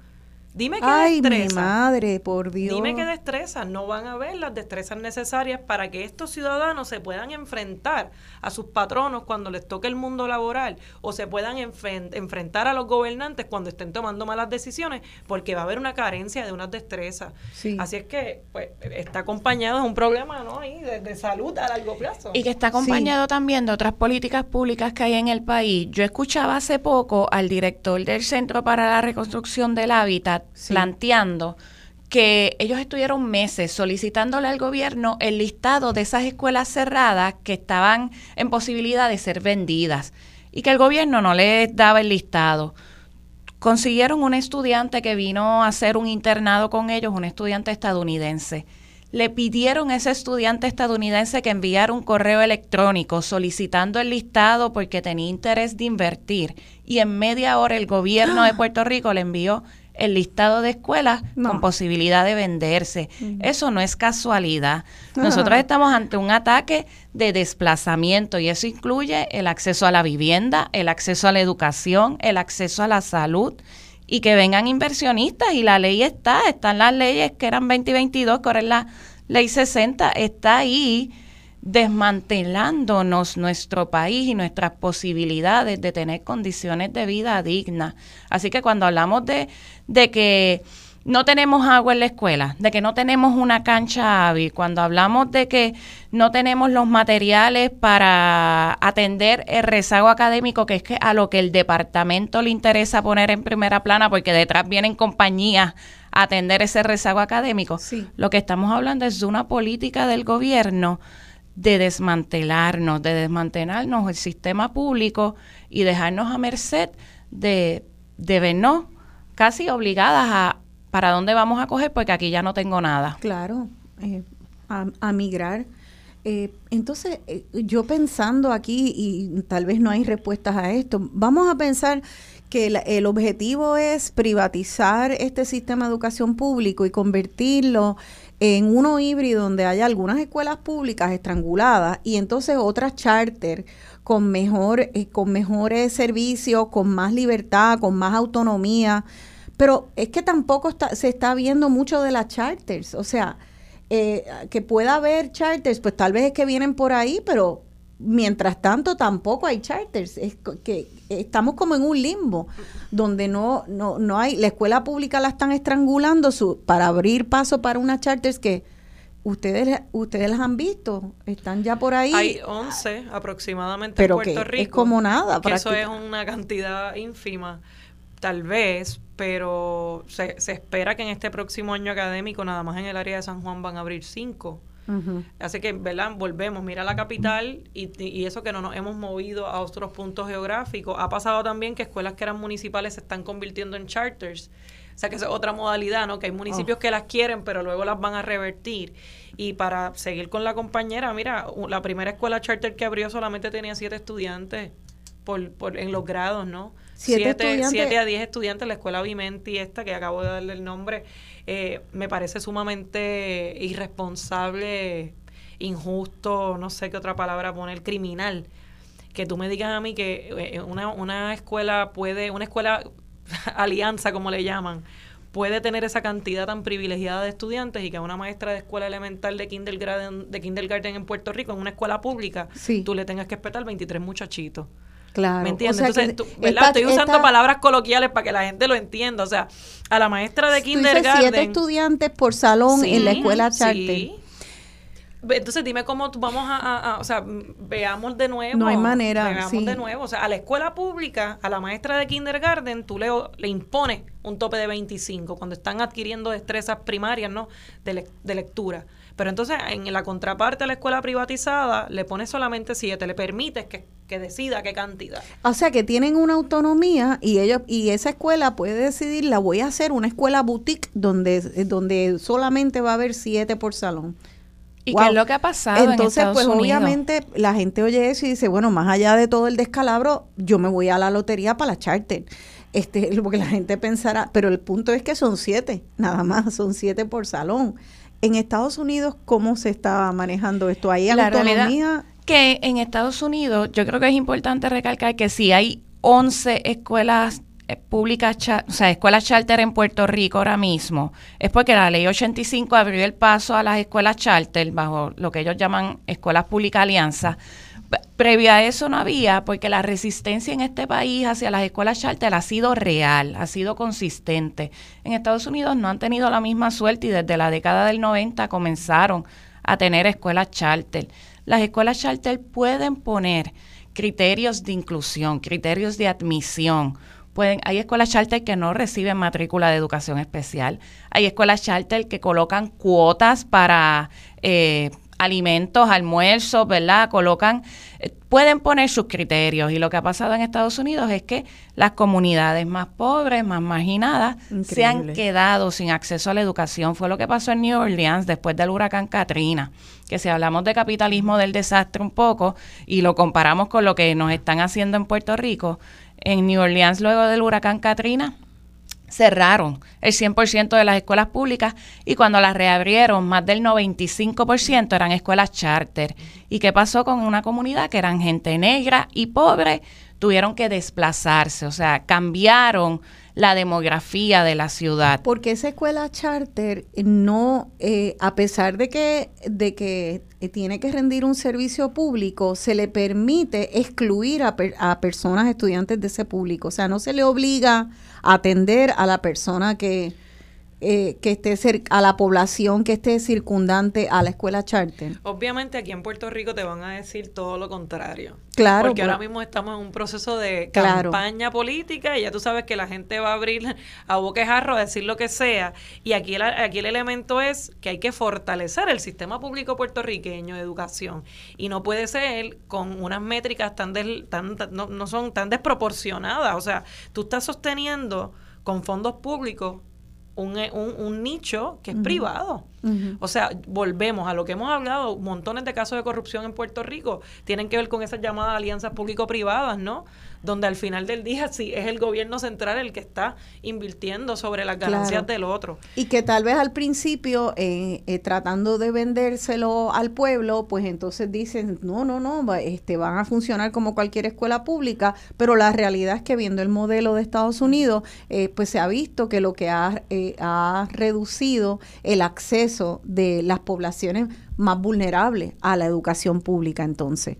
dime qué Ay, mi destreza. madre, por Dios. Dime qué destrezas, no van a ver las destrezas necesarias para que estos ciudadanos se puedan enfrentar a sus patronos cuando les toque el mundo laboral o se puedan enfren- enfrentar a los gobernantes cuando estén tomando malas decisiones porque va a haber una carencia de unas destrezas. Sí. Así es que pues, está acompañado de un problema ¿no? Ahí de, de salud a largo plazo. Y que está acompañado también de otras políticas públicas que hay en el país. Yo escuchaba hace poco al director del Centro para la Reconstrucción del Hábitat Sí. planteando que ellos estuvieron meses solicitándole al gobierno el listado de esas escuelas cerradas que estaban en posibilidad de ser vendidas y que el gobierno no les daba el listado. Consiguieron un estudiante que vino a hacer un internado con ellos, un estudiante estadounidense. Le pidieron a ese estudiante estadounidense que enviara un correo electrónico solicitando el listado porque tenía interés de invertir. Y en media hora el gobierno de Puerto Rico le envió el listado de escuelas No. con posibilidad de venderse. Eso no es casualidad. Nosotros estamos ante un ataque de desplazamiento y eso incluye el acceso a la vivienda, el acceso a la educación, el acceso a la salud y que vengan inversionistas y la ley está, están las leyes que eran 20 y 22, que ahora es la ley 60, está ahí desmantelándonos nuestro país y nuestras posibilidades de tener condiciones de vida dignas. Así que cuando hablamos de, de que no tenemos agua en la escuela, de que no tenemos una cancha hábil, cuando hablamos de que no tenemos los materiales para atender el rezago académico, que es que a lo que el departamento le interesa poner en primera plana, porque detrás vienen compañías a atender ese rezago académico, Sí. lo que estamos hablando es de una política del gobierno de desmantelarnos, de desmantelarnos el sistema público y dejarnos a merced de, de vernos casi obligadas a para dónde vamos a coger porque aquí ya no tengo nada. Claro, eh, a, a migrar. Eh, entonces, eh, yo pensando aquí, y tal vez no hay respuestas a esto, vamos a pensar que el objetivo es privatizar este sistema de educación público y convertirlo en uno híbrido donde haya algunas escuelas públicas estranguladas y entonces otras charter con mejor eh, con mejores servicios, con más libertad, con más autonomía. Pero es que tampoco está, se está viendo mucho de las charters. O sea, eh, que pueda haber charters, pues tal vez es que vienen por ahí, pero mientras tanto tampoco hay charters, es que estamos como en un limbo donde no no no hay la escuela pública la están estrangulando su, para abrir paso para unas charters que ustedes ustedes las han visto, están ya por ahí. Hay 11 aproximadamente pero en Puerto que Rico. es como nada, que eso es una cantidad ínfima, tal vez, pero se, se espera que en este próximo año académico, nada más en el área de San Juan, van a abrir cinco. Ujú. Así que, ¿verdad? Volvemos, mira la capital y, y eso que no nos hemos movido a otros puntos geográficos. Ha pasado también que escuelas que eran municipales se están convirtiendo en charters. O sea, que esa es otra modalidad, ¿no? Que hay municipios que las quieren, pero luego las van a revertir. Y para seguir con la compañera, mira, la primera escuela charter que abrió solamente tenía siete estudiantes por, por, en los grados, ¿no? Siete estudiantes. siete a diez estudiantes, la escuela Vimenti, esta que acabo de darle el nombre, eh, me parece sumamente irresponsable, injusto, no sé qué otra palabra poner, criminal. Que tú me digas a mí que eh, una, una escuela puede, una escuela alianza, como le llaman, puede tener esa cantidad tan privilegiada de estudiantes y que a una maestra de escuela elemental de kindergarten, de kindergarten en Puerto Rico, en una escuela pública, Sí. tú le tengas que esperar 23 muchachitos. Claro. ¿Me o entiendes? sea Entonces, que tú- ¿verdad? esta- Estoy usando esta- palabras coloquiales para que la gente lo entienda. O sea, a la maestra de tú kindergarten. siete estudiantes por salón en la escuela charter. sí. Entonces dime cómo vamos a, a- a- o sea, veamos de nuevo. No hay manera, Veamos sí. de nuevo. O sea, a la escuela pública, a la maestra de kindergarten, tú le, le impones un tope de 25 cuando están adquiriendo destrezas primarias, ¿no? De lectura. Pero entonces, en la contraparte a la escuela privatizada, le pones solamente 7, le permites que, que decida qué cantidad. O sea que tienen una autonomía y ellos y esa escuela puede decidir la voy a hacer una escuela boutique donde donde solamente va a haber siete por salón. ¿Y Wow. qué es lo que ha pasado en Entonces, pues Unidos? obviamente la gente oye eso y dice, bueno, más allá de todo el descalabro, yo me voy a la lotería para la charter. Este, porque la gente pensará, pero el punto es que son siete, nada más, son siete por salón. En Estados Unidos, ¿cómo se está manejando esto? ¿Hay La realidad autonomía? Que en Estados Unidos yo creo que es importante recalcar que si hay 11 escuelas eh, públicas, o sea, escuelas charter en Puerto Rico ahora mismo, es porque la ley 85 abrió el paso a las escuelas charter bajo lo que ellos llaman escuelas públicas alianza. Previo a eso no había, porque la resistencia en este país hacia las escuelas charter ha sido real, ha sido consistente. En Estados Unidos no han tenido la misma suerte y desde la década del 90 comenzaron a tener escuelas charter. Las escuelas charter pueden poner criterios de inclusión, criterios de admisión. Pueden, hay escuelas charter que no reciben matrícula de educación especial. Hay escuelas charter que colocan cuotas para eh, alimentos, almuerzos, ¿verdad? Colocan, eh, pueden poner sus criterios. Y lo que ha pasado en Estados Unidos es que las comunidades más pobres, más marginadas, se han quedado sin acceso a la educación. Fue lo que pasó en New Orleans después del huracán Katrina. Que si hablamos de capitalismo del desastre un poco y lo comparamos con lo que nos están haciendo en Puerto Rico, en New Orleans luego del huracán Katrina, cerraron el 100% de las escuelas públicas y cuando las reabrieron, más del 95% eran escuelas charter. ¿Y qué pasó con una comunidad que eran gente negra y pobre? Tuvieron que desplazarse, o sea, cambiaron la demografía de la ciudad. Porque esa escuela charter no, eh, a pesar de que, de que tiene que rendir un servicio público, se le permite excluir a, per- a personas estudiantes de ese público. O sea, no se le obliga a atender a la persona que, eh, que esté cerca, a la población que esté circundante a la escuela charter. Obviamente aquí en Puerto Rico te van a decir todo lo contrario. Claro, Porque pero- ahora mismo estamos en un proceso de Claro. campaña política y ya tú sabes que la gente va a abrir a boquejarro a decir lo que sea. Y aquí el, aquí el elemento es que hay que fortalecer el sistema público puertorriqueño de educación. Y no puede ser con unas métricas tan, tan, tan- no, no son tan desproporcionadas. O sea, tú estás sosteniendo con fondos públicos un, eh, un, un nicho que es privado. O sea, volvemos a lo que hemos hablado, montones de casos de corrupción en Puerto Rico tienen que ver con esas llamadas alianzas público-privadas, ¿no? Donde al final del día sí es el gobierno central el que está invirtiendo sobre las ganancias Claro. del otro. Y que tal vez al principio, eh, eh, tratando de vendérselo al pueblo, pues entonces dicen, no, no, no, va- este, van a funcionar como cualquier escuela pública, pero la realidad es que viendo el modelo de Estados Unidos, eh, pues se ha visto que lo que ha, eh, ha reducido el acceso de las poblaciones más vulnerables a la educación pública entonces.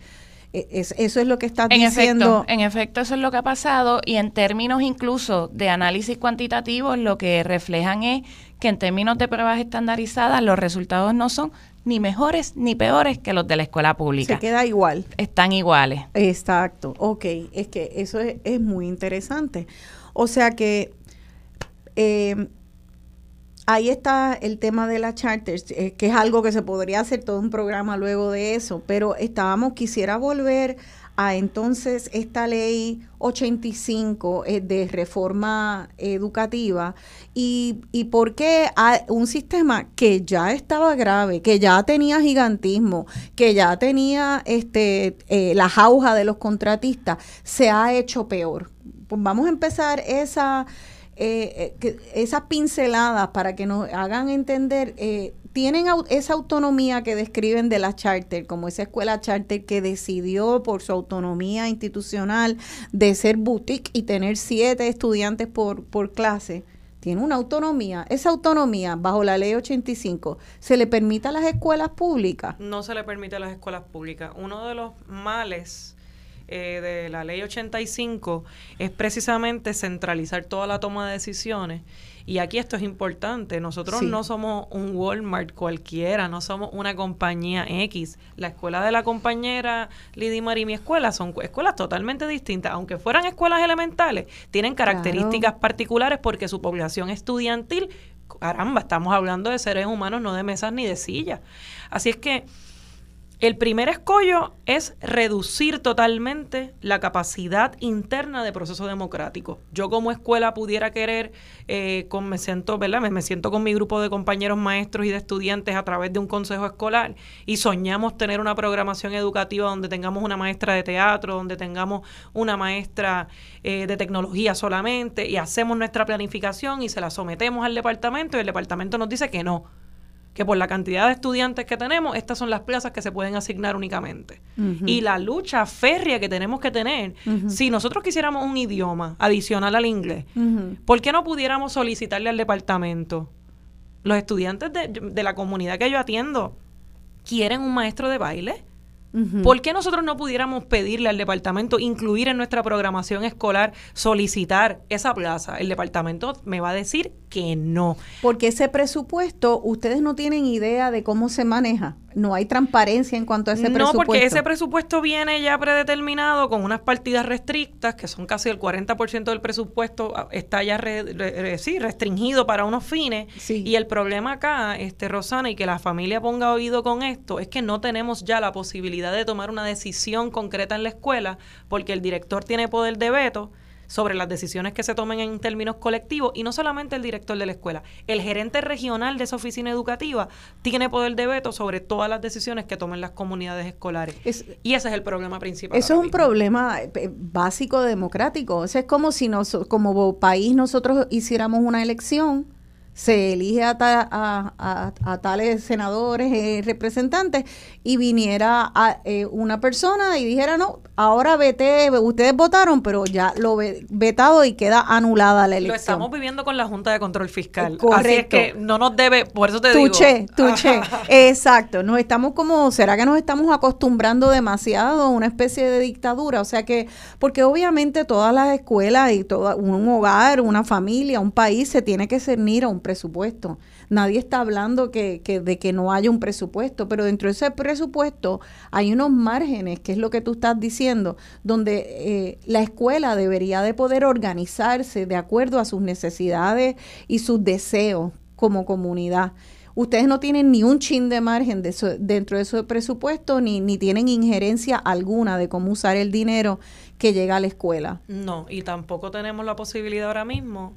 E- es- eso es lo que estás En diciendo. efecto, en efecto, eso es lo que ha pasado y en términos incluso de análisis cuantitativos, lo que reflejan es que en términos de pruebas estandarizadas los resultados no son ni mejores ni peores que los de la escuela Se pública. queda igual. Están iguales. Exacto, ok, es que eso es, es muy interesante. O sea que eh, ahí está el tema de las charters, eh, que es algo que se podría hacer todo un programa luego de eso, pero estábamos, quisiera volver a entonces esta ley 85 eh, de reforma educativa y, y por qué un sistema que ya estaba grave, que ya tenía gigantismo, que ya tenía este eh, la jauja de los contratistas, se ha hecho peor. Pues vamos a empezar esa eh, eh, que- esas pinceladas para que nos hagan entender, eh, tienen esa autonomía que describen de la charter, como esa escuela charter que decidió por su autonomía institucional de ser boutique y tener siete estudiantes por, por clase. Tiene una autonomía. Esa autonomía, bajo la ley 85, ¿se le permite a las escuelas públicas? no se le permite a las escuelas públicas. Uno de los males eh, de la ley 85 es precisamente centralizar toda la toma de decisiones. Y aquí esto es importante. Nosotros Sí. no somos un Walmart cualquiera, no somos una compañía X. La escuela de la compañera Lidy Mar y mi escuela son cu- escuelas totalmente distintas. Aunque fueran escuelas elementales, tienen características particulares porque su población estudiantil, caramba, estamos hablando de seres humanos, no de mesas ni de sillas. Así es que el primer escollo es reducir totalmente la capacidad interna de proceso democrático. Yo como escuela pudiera querer, eh, con, me siento, ¿verdad? Me, siento con mi grupo de compañeros maestros y de estudiantes a través de un consejo escolar y soñamos tener una programación educativa donde tengamos una maestra de teatro, donde tengamos una maestra eh, de tecnología solamente y hacemos nuestra planificación y se la sometemos al departamento y el departamento nos dice que no que por la cantidad de estudiantes que tenemos, estas son las plazas que se pueden asignar únicamente. Y la lucha férrea que tenemos que tener, si nosotros quisiéramos un idioma adicional al inglés, ¿por qué no pudiéramos solicitarle al departamento? Los estudiantes de, de la comunidad que yo atiendo quieren un maestro de baile. ¿Por qué nosotros no pudiéramos pedirle al departamento, incluir en nuestra programación escolar, solicitar esa plaza? El departamento me va a decir que no. Porque ese presupuesto, ustedes no tienen idea de cómo se maneja. No hay transparencia en cuanto a ese no, presupuesto. porque ese presupuesto viene ya predeterminado con unas partidas restrictas, que son casi el 40% del presupuesto, ah, está ya re- re- re- sí, restringido para unos fines. Sí. Y el problema acá, este Rosana, y que la familia ponga oído con esto, es que no tenemos ya la posibilidad de tomar una decisión concreta en la escuela, porque el director tiene poder de veto sobre las decisiones que se tomen en términos colectivos y no solamente el director de la escuela, el gerente regional de esa oficina educativa tiene poder de veto sobre todas las decisiones que tomen las comunidades escolares. Es- y ese es el problema principal. Eso es un problema eh, básico democrático. O sea, es como si nos, como país nosotros hiciéramos una elección, se elige a, ta- a- a- a tales senadores, eh, representantes, y viniera a, eh, una persona y dijera, no, ahora vete, ustedes votaron, pero ya lo ve- vetado y queda anulada la Lo elección. estamos viviendo con la Junta de Control Fiscal. Eh, correcto. Así es que no nos debe, por eso te Tuche, digo. tuche. Exacto. Nos estamos como, ¿será que nos estamos acostumbrando demasiado a una especie de dictadura? O sea que, porque obviamente todas las escuelas y todo un hogar, una familia, un país se tiene que cernir a un presupuesto. Nadie está hablando que, que de que no haya un presupuesto, pero dentro de ese presupuesto hay unos márgenes, que es lo que tú estás diciendo, donde eh, la escuela debería de poder organizarse de acuerdo a sus necesidades y sus deseos como comunidad. Ustedes no tienen ni un chin de margen de eso- dentro de su presupuesto, ni, ni tienen injerencia alguna de cómo usar el dinero que llega a la escuela. No, y tampoco tenemos la posibilidad ahora mismo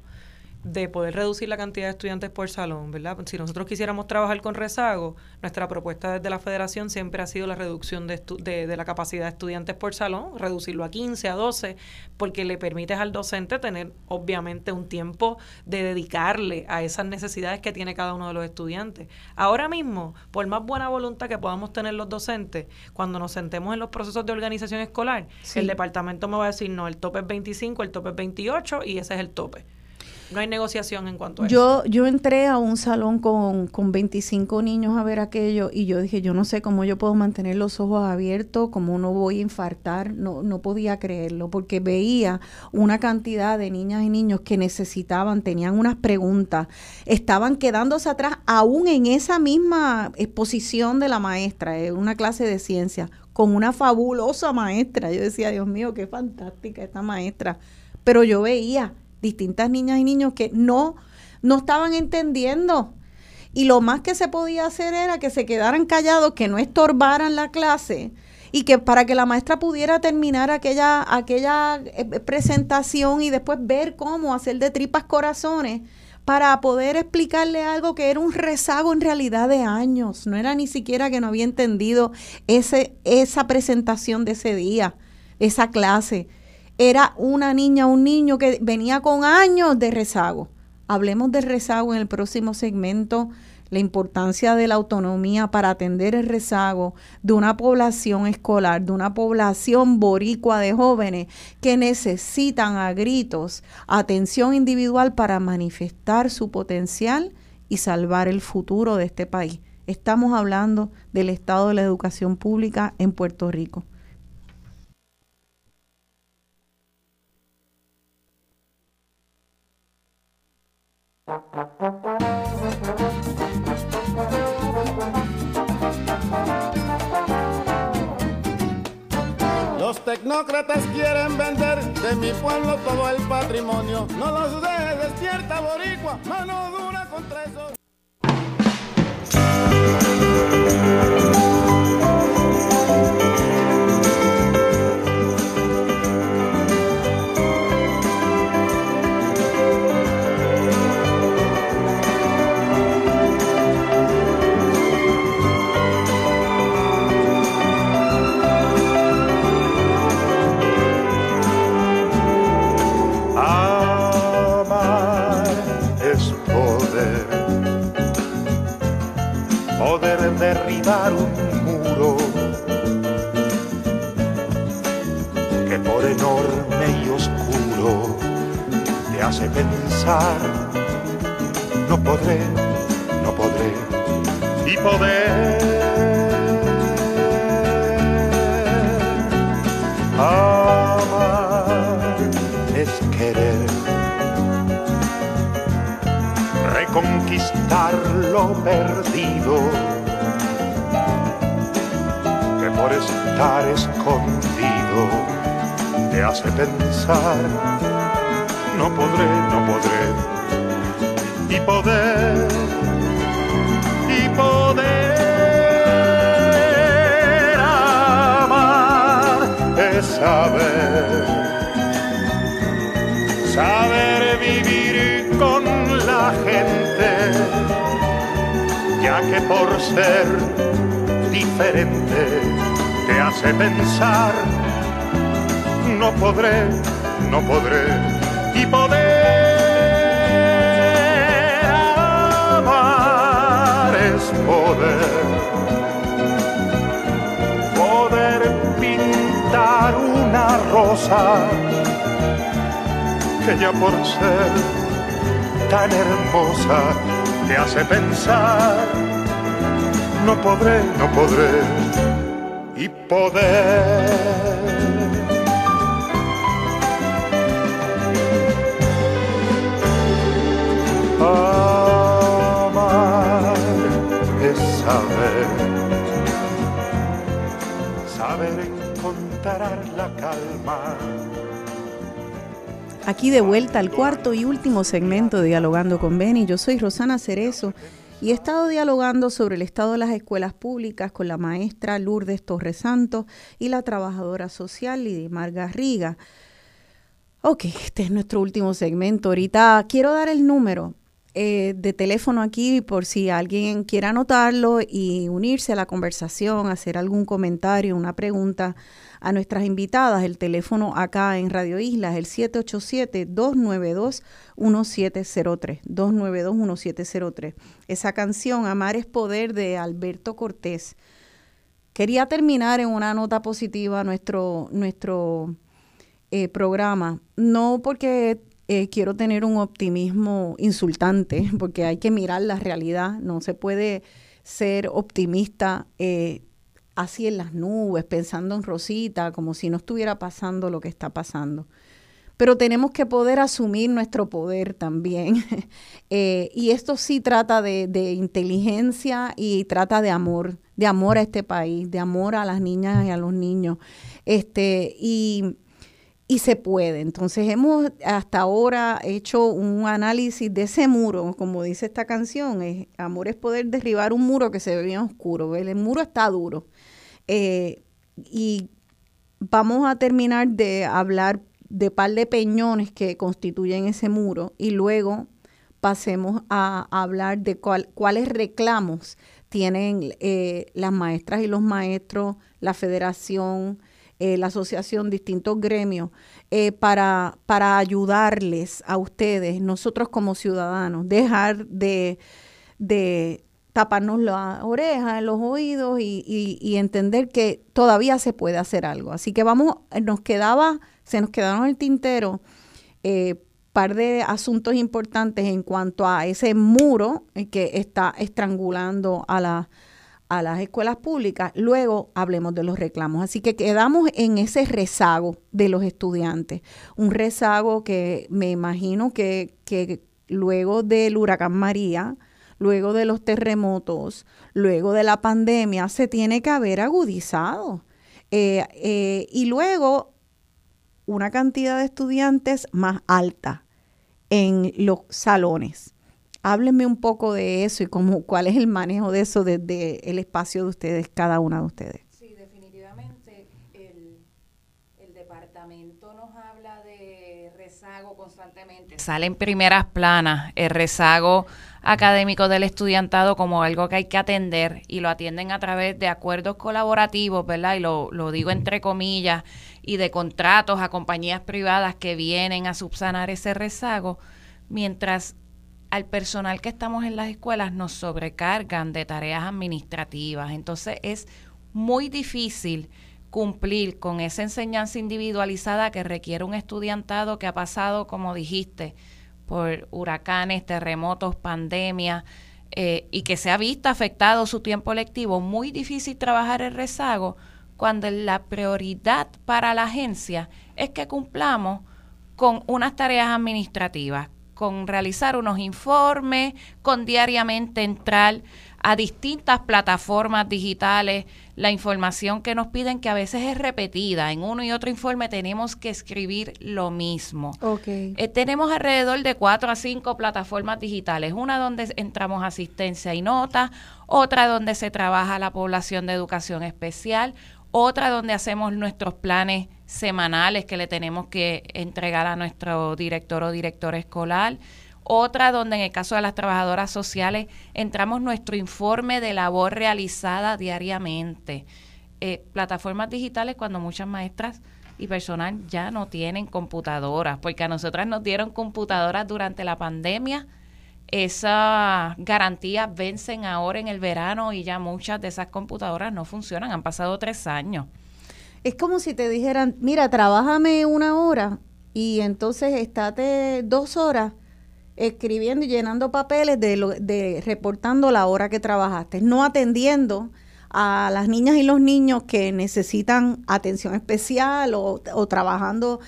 de poder reducir la cantidad de estudiantes por salón, ¿verdad? Si nosotros quisiéramos trabajar con rezago, nuestra propuesta desde la federación siempre ha sido la reducción de, estu- de, de la capacidad de estudiantes por salón, reducirlo a 15, a 12, porque le permites al docente tener obviamente un tiempo de dedicarle a esas necesidades que tiene cada uno de los estudiantes. Ahora mismo, por más buena voluntad que podamos tener los docentes, cuando nos sentemos en los procesos de organización escolar, Sí. el departamento me va a decir, no, el tope es 25, el tope es 28 y ese es el tope. No hay negociación en cuanto a eso. Yo, yo entré a un salón con, con 25 niños a ver aquello y yo dije, yo no sé cómo yo puedo mantener los ojos abiertos, cómo no voy a infartar, no, no podía creerlo, porque veía una cantidad de niñas y niños que necesitaban, tenían unas preguntas, estaban quedándose atrás aún en esa misma exposición de la maestra, en una clase de ciencia, con una fabulosa maestra. Yo decía, Dios mío, qué fantástica esta maestra. Pero yo veía distintas niñas y niños que no, no estaban entendiendo. Y lo más que se podía hacer era que se quedaran callados, que no estorbaran la clase y que para que la maestra pudiera terminar aquella, aquella eh, presentación y después ver cómo hacer de tripas corazones para poder explicarle algo que era un rezago en realidad de años. No era ni siquiera que no había entendido ese, esa presentación de ese día, esa clase era una niña, un niño que venía con años de rezago. Hablemos del rezago en el próximo segmento, la importancia de la autonomía para atender el rezago de una población escolar, de una población boricua de jóvenes que necesitan a gritos atención individual para manifestar su potencial y salvar el futuro de este país. Estamos hablando del estado de la educación pública en Puerto Rico. Los tecnócratas quieren vender de mi pueblo todo el patrimonio. No los dejes despierta, boricua, mano dura contra esos. Pensar, no podré, no podré, y poder. Amar es querer. Reconquistar lo perdido. Que por estar escondido te hace pensar no podré, no podré. Y poder y poder amar es saber saber vivir con la gente, ya que por ser diferente te hace pensar, no podré, no podré, poder amar es poder, poder pintar una rosa que ya por ser tan hermosa te hace pensar, no podré, no podré, y poder. Aquí de vuelta al cuarto y último segmento de Dialogando con Beni. Yo soy Rosana Cerezo y he estado dialogando sobre el estado de las escuelas públicas con la maestra Lourdes Torres Santos y la trabajadora social Lidimar Garriga. Ok, este es nuestro último segmento. Ahorita quiero dar el número eh, de teléfono aquí por si alguien quiere anotarlo y unirse a la conversación, hacer algún comentario, una pregunta a nuestras invitadas. El teléfono acá en Radio Isla es el 787-292-1703. 292-1703. Esa canción, Amar es Poder, de Alberto Cortés. Quería terminar en una nota positiva nuestro, nuestro eh, programa, no porque eh, quiero tener un optimismo insultante, porque hay que mirar la realidad, no se puede ser optimista eh, así en las nubes, pensando en Rosita, como si no estuviera pasando lo que está pasando. Pero tenemos que poder asumir nuestro poder también. Eh, y esto sí trata de, de inteligencia y trata de amor, de amor a este país, de amor a las niñas y a los niños. Este, y y se puede. Entonces hemos hasta ahora hecho un análisis de ese muro, como dice esta canción, es, amor es poder derribar un muro que se ve bien oscuro, el muro está duro. Eh, y vamos a terminar de hablar de par de peñones que constituyen ese muro y luego pasemos a, hablar de cuáles reclamos tienen eh, las maestras y los maestros, la federación, eh, la asociación, distintos gremios, para, para ayudarles a ustedes, nosotros como ciudadanos, dejar de, de taparnos las orejas, los oídos y, y, entender que todavía se puede hacer algo. Así que vamos, nos quedaba, se nos quedaron el tintero eh, par de asuntos importantes en cuanto a ese muro que está estrangulando a a las escuelas públicas, luego hablemos de los reclamos. Así que quedamos en ese rezago de los estudiantes, un rezago que me imagino que, luego del huracán María, luego de los terremotos, luego de la pandemia, se tiene que haber agudizado. Eh, eh, y luego una cantidad de estudiantes más alta en los salones. Háblenme un poco de eso y cómo, cuál es el manejo de eso desde el espacio de ustedes, cada una de ustedes. Sí, definitivamente el, el departamento nos habla de rezago constantemente. Sale en primeras planas el rezago académico del estudiantado como algo que hay que atender y lo atienden a través de acuerdos colaborativos, ¿verdad? Y lo, lo digo entre comillas, y de contratos a compañías privadas que vienen a subsanar ese rezago, mientras al personal que estamos en las escuelas nos sobrecargan de tareas administrativas. Entonces es muy difícil cumplir con esa enseñanza individualizada que requiere un estudiantado que ha pasado, como dijiste, por huracanes, terremotos, pandemias, eh, y que se ha visto afectado su tiempo lectivo. Muy difícil trabajar el rezago cuando la prioridad para la agencia es que cumplamos con unas tareas administrativas, con realizar unos informes, con diariamente entrar a distintas plataformas digitales, la información que nos piden que a veces es repetida. En uno y otro informe tenemos que escribir lo mismo. Okay. Eh, tenemos alrededor de cuatro a cinco plataformas digitales, una donde entramos asistencia y nota, otra donde se trabaja la población de educación especial, otra donde hacemos nuestros planes semanales que le tenemos que entregar a nuestro director o director escolar. Otra donde en el caso de las trabajadoras sociales entramos nuestro informe de labor realizada diariamente. Eh, plataformas digitales cuando muchas maestras y personal ya no tienen computadoras, porque a nosotras nos dieron computadoras durante la pandemia. Esas garantías vencen ahora en el verano y ya muchas de esas computadoras no funcionan. Han pasado tres años. Es como si te dijeran, mira, trabájame una hora y entonces estate dos horas escribiendo y llenando papeles de, de reportando la hora que trabajaste, no atendiendo a las niñas y los niños que necesitan atención especial o, trabajando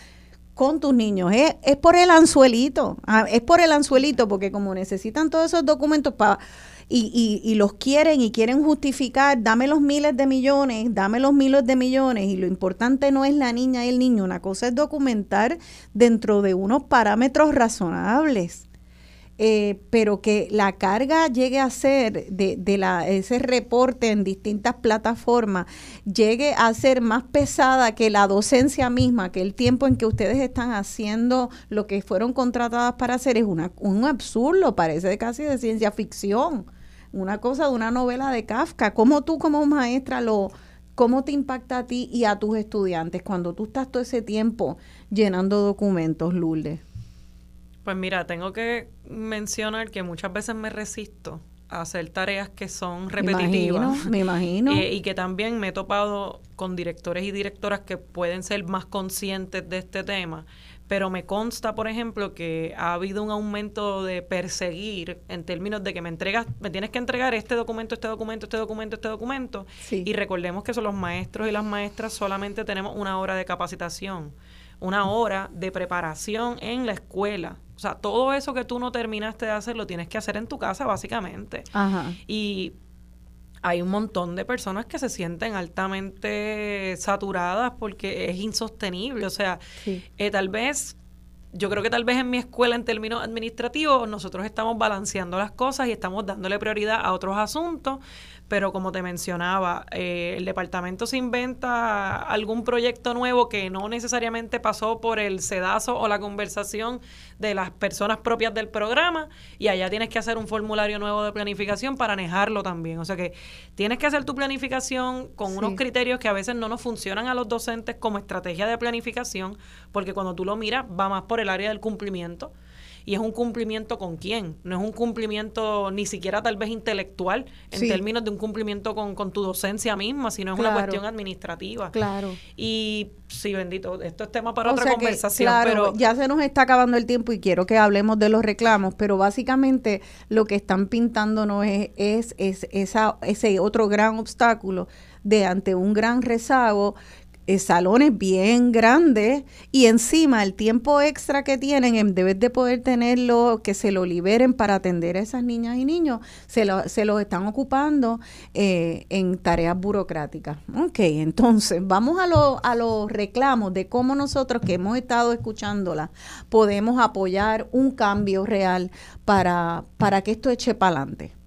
con tus niños. Es, es por el anzuelito, ah, es por el anzuelito, porque como necesitan todos esos documentos para y, y, los quieren y quieren justificar, dame los miles de millones, dame los miles de millones y lo importante no es la niña y el niño, una cosa es documentar dentro de unos parámetros razonables. Eh, pero que la carga llegue a ser de, de la, ese reporte en distintas plataformas, llegue a ser más pesada que la docencia misma, que el tiempo en que ustedes están haciendo lo que fueron contratadas para hacer es una, un absurdo, parece casi de ciencia ficción una cosa de una novela de Kafka. ¿Cómo tú como maestra lo, cómo te impacta a ti y a tus estudiantes cuando tú estás todo ese tiempo llenando documentos, Lourdes? Pues mira, tengo que mencionar que muchas veces me resisto a hacer tareas que son repetitivas. Me imagino. Eh, y que también me he topado con directores y directoras que pueden ser más conscientes de este tema, pero me consta, por ejemplo, que ha habido un aumento de perseguir en términos de que me entregas, me tienes que entregar este documento, este documento, este documento, este documento. Y recordemos que son los maestros y las maestras solamente tenemos una hora de capacitación, una hora de preparación en la escuela. O sea, todo eso que tú no terminaste de hacer lo tienes que hacer en tu casa, básicamente. Ajá. Y hay un montón de personas que se sienten altamente saturadas porque es insostenible. O sea, eh, tal vez, yo creo que tal vez en mi escuela en términos administrativos nosotros estamos balanceando las cosas y estamos dándole prioridad a otros asuntos pero como te mencionaba, eh, el departamento se inventa algún proyecto nuevo que no necesariamente pasó por el sedazo o la conversación de las personas propias del programa y allá tienes que hacer un formulario nuevo de planificación para manejarlo también. O sea que tienes que hacer tu planificación con unos criterios que a veces no nos funcionan a los docentes como estrategia de planificación, porque cuando tú lo miras va más por el área del cumplimiento y es un cumplimiento con quién, no es un cumplimiento ni siquiera tal vez intelectual en términos de un cumplimiento con, tu docencia misma, sino es una cuestión administrativa. Claro. Y sí, bendito, esto es tema para otra conversación, pero ya se nos está acabando el tiempo y quiero que hablemos de los reclamos, pero básicamente lo que están pintándonos es, es, es esa, ese otro gran obstáculo de ante un gran rezago eh, salones bien grandes y encima el tiempo extra que tienen en vez de poder tenerlo, que se lo liberen para atender a esas niñas y niños, se lo, se los están ocupando eh, en tareas burocráticas. Ok, entonces vamos a, lo, a los reclamos de cómo nosotros que hemos estado escuchándola podemos apoyar un cambio real para, para que esto eche para adelante.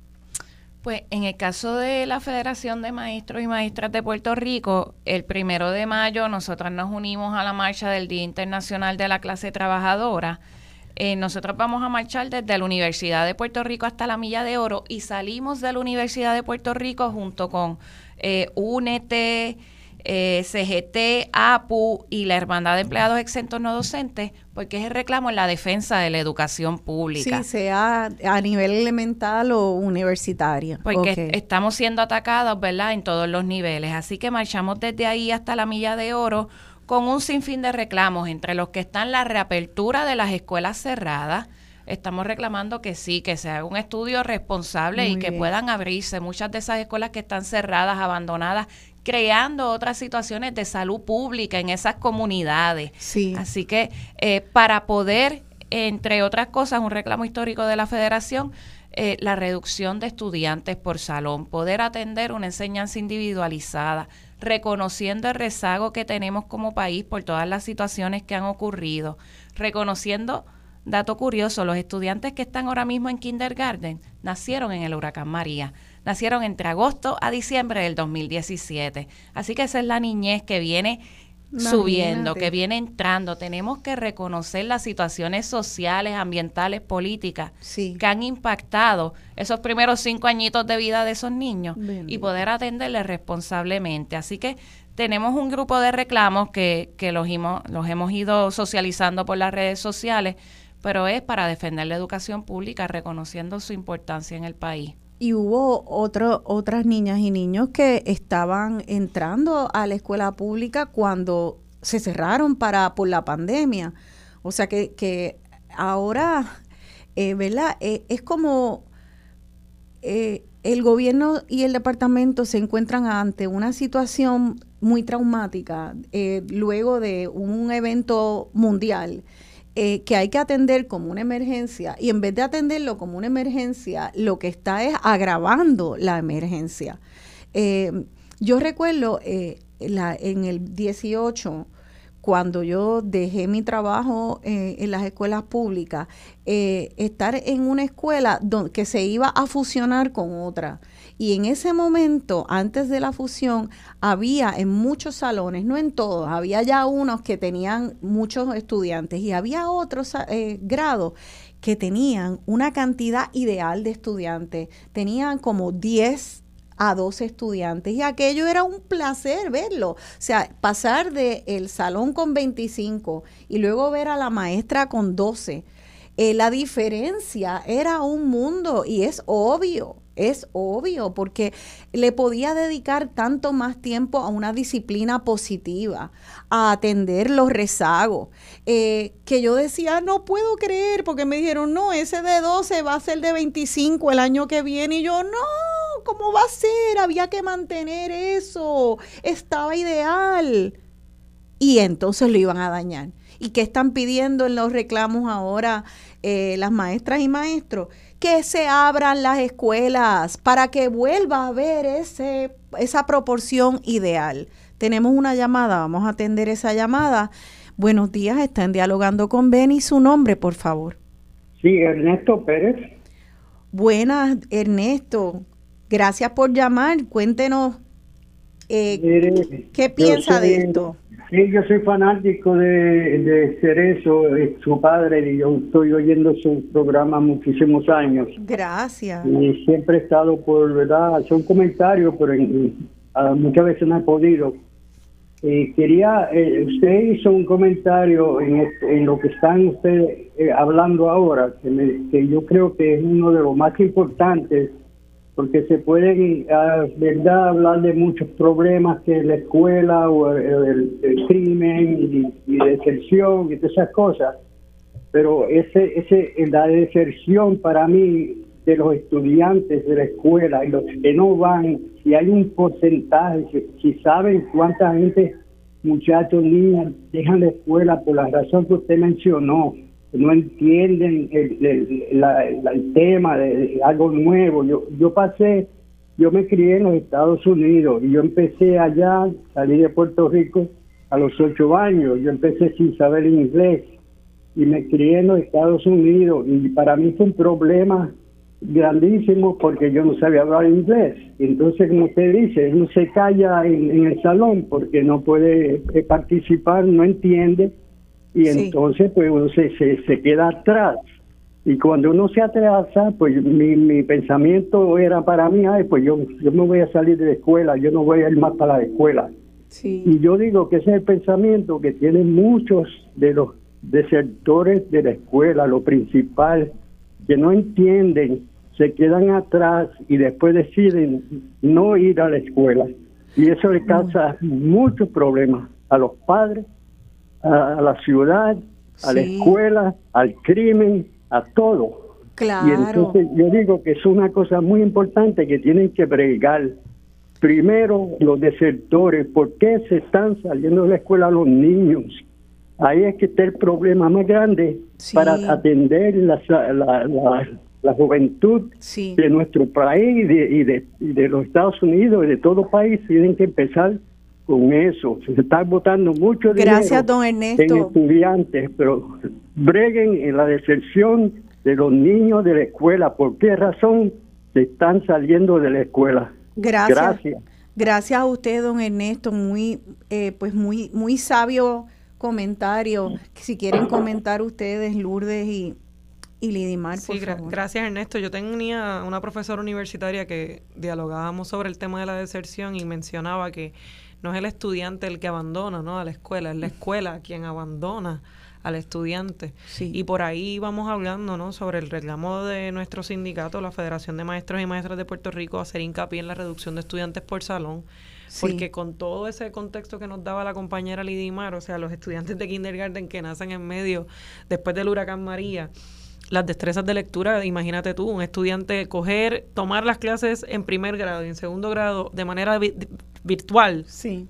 Pues en el caso de la Federación de Maestros y Maestras de Puerto Rico, el primero de mayo nosotros nos unimos a la marcha del Día Internacional de la Clase Trabajadora. Eh, nosotros vamos a marchar desde la Universidad de Puerto Rico hasta la Milla de Oro y salimos de la Universidad de Puerto Rico junto con eh, UNET, eh, CGT, APU y la Hermandad de Empleados Exentos No Docentes, porque es el reclamo en la defensa de la educación pública. Sí, sea a nivel elemental o universitario. Porque estamos siendo atacados, ¿verdad?, en todos los niveles. Así que marchamos desde ahí hasta la Milla de Oro con un sinfín de reclamos, entre los que están la reapertura de las escuelas cerradas, estamos reclamando que sí, que se haga un estudio responsable y que puedan abrirse muchas de esas escuelas que están cerradas, abandonadas, creando otras situaciones de salud pública en esas comunidades. Sí. Así que eh, para poder, entre otras cosas, un reclamo histórico de la federación, eh, la reducción de estudiantes por salón, poder atender una enseñanza individualizada, reconociendo el rezago que tenemos como país por todas las situaciones que han ocurrido, reconociendo, dato curioso, los estudiantes que están ahora mismo en kindergarten nacieron en el huracán María nacieron entre agosto a diciembre del 2017. Así que esa es la niñez que viene subiendo, que viene entrando. Tenemos que reconocer las situaciones sociales, ambientales, políticas que han impactado esos primeros cinco añitos de vida de esos niños y poder atenderles responsablemente. Así que tenemos un grupo de reclamos que, que los, los hemos ido socializando por las redes sociales, pero es para defender la educación pública, reconociendo su importancia en el país y hubo otro, otras niñas y niños que estaban entrando a la escuela pública cuando se cerraron para por la pandemia. O sea que, que ahora, eh, ¿verdad? Eh, es como eh, el gobierno y el departamento se encuentran ante una situación muy traumática luego de un evento mundial eh, que hay que atender como una emergencia y en vez de atenderlo como una emergencia, lo que está es agravando la emergencia. Eh, yo recuerdo eh, en el 18, cuando yo dejé mi trabajo en las escuelas públicas, estar en una escuela que se iba a fusionar con otra. Y en ese momento, antes de la fusión, había en muchos salones, no en todos, había ya unos que tenían muchos estudiantes y había otros eh, grados que tenían una cantidad ideal de estudiantes. Tenían como 10 a 12 estudiantes y aquello era un placer verlo. O sea, pasar del el salón con 25 y luego ver a la maestra con 12. Eh, la diferencia era un mundo y es obvio es obvio, porque le podía dedicar tanto más tiempo a una disciplina positiva, a atender los rezagos, eh, que yo decía, no puedo creer, porque me dijeron, no, ese de 12 va a ser de 25 el año que viene, y yo, no, ¿cómo va a ser? Había que mantener eso, estaba ideal. Y entonces lo iban a dañar. ¿Y qué están pidiendo en los reclamos ahora eh, las maestras y maestros? Que se abran las escuelas para que vuelva a haber ese, esa proporción ideal. Tenemos una llamada, vamos a atender esa llamada. Buenos días, están dialogando con Beni. Su nombre, por favor. Sí, Ernesto Pérez. Buenas, Ernesto. Gracias por llamar. Cuéntenos eh, Mire, qué piensa de esto. Sí, yo soy fanático de, de Cerezo, es su padre, y yo estoy oyendo su programa muchísimos años. Gracias. Y siempre he estado por, ¿verdad? Hacer un comentario, pero en- muchas veces no he podido. Eh, quería, eh, usted hizo un comentario en, este- en lo que están ustedes eh, hablando ahora, que, me- que yo creo que es uno de los más importantes, porque se pueden, ah, verdad, hablar de muchos problemas que la escuela o el, crimen y, y deserción y todas esas cosas, pero ese, ese, la deserción para mí de los estudiantes de la escuela y los que no van, si hay un porcentaje, si, si saben cuánta gente, muchachos, niñas, dejan la escuela por la razón que usted mencionó, no entienden el, el- tema de, algo nuevo. Yo, yo pasé, yo me crié en los Estados Unidos y yo empecé allá, salí de Puerto Rico a los ocho años, yo empecé sin saber inglés y me crié en los Estados Unidos y para mí fue un problema grandísimo porque yo no sabía hablar inglés. Entonces, como usted dice, uno se calla en, en el salón porque no puede eh, participar, no entiende y Sí. entonces pues uno se, se, se queda atrás. Y cuando uno se atrasa, pues mi, mi pensamiento era para mí, ay, pues yo, yo me voy a salir de la escuela, yo no voy a ir más para la escuela. Sí. Y yo digo que ese es el pensamiento que tienen muchos de los desertores de la escuela, lo principal, que no entienden, se quedan atrás y después deciden no ir a la escuela. Y eso le causa muchos problemas a los padres, a, la ciudad, a la escuela, al crimen, a todo. Y Claro. entonces yo digo que es una cosa muy importante que tienen que bregar. Primero, los desertores, ¿por qué se están saliendo de la escuela los niños? Ahí es que está el problema más grande Sí. para atender la, la, la- la juventud Sí. de nuestro país y de, y, de, y de los Estados Unidos y de todo país. Tienen que empezar con eso. Se está votando mucho dinero Gracias, don en Ernesto. estudiantes, pero breguen en la deserción de los niños de la escuela. ¿Por qué razón se están saliendo de la escuela? Gracias. Gracias. Gracias a usted, don Ernesto, muy, eh, pues muy, muy sabio comentario. Si quieren comentar ustedes, Lourdes y, y Lidimar, por Sí, gra- favor. gracias Ernesto. Yo tenía una profesora universitaria que dialogábamos sobre el tema de la deserción y mencionaba que no es el estudiante el que abandona ¿no? a la escuela, es la escuela quien abandona al estudiante. Sí. Y por ahí vamos hablando ¿no? sobre el reclamo de nuestro sindicato, la Federación de Maestros y Maestras de Puerto Rico, hacer hincapié en la reducción de estudiantes por salón. Sí. Porque con todo ese contexto que nos daba la compañera Lidimar, o sea, los estudiantes de kindergarten que nacen en medio después del huracán María, las destrezas de lectura, imagínate tú, un estudiante coger, tomar las clases en primer grado y en segundo grado de manera virtual, Sí.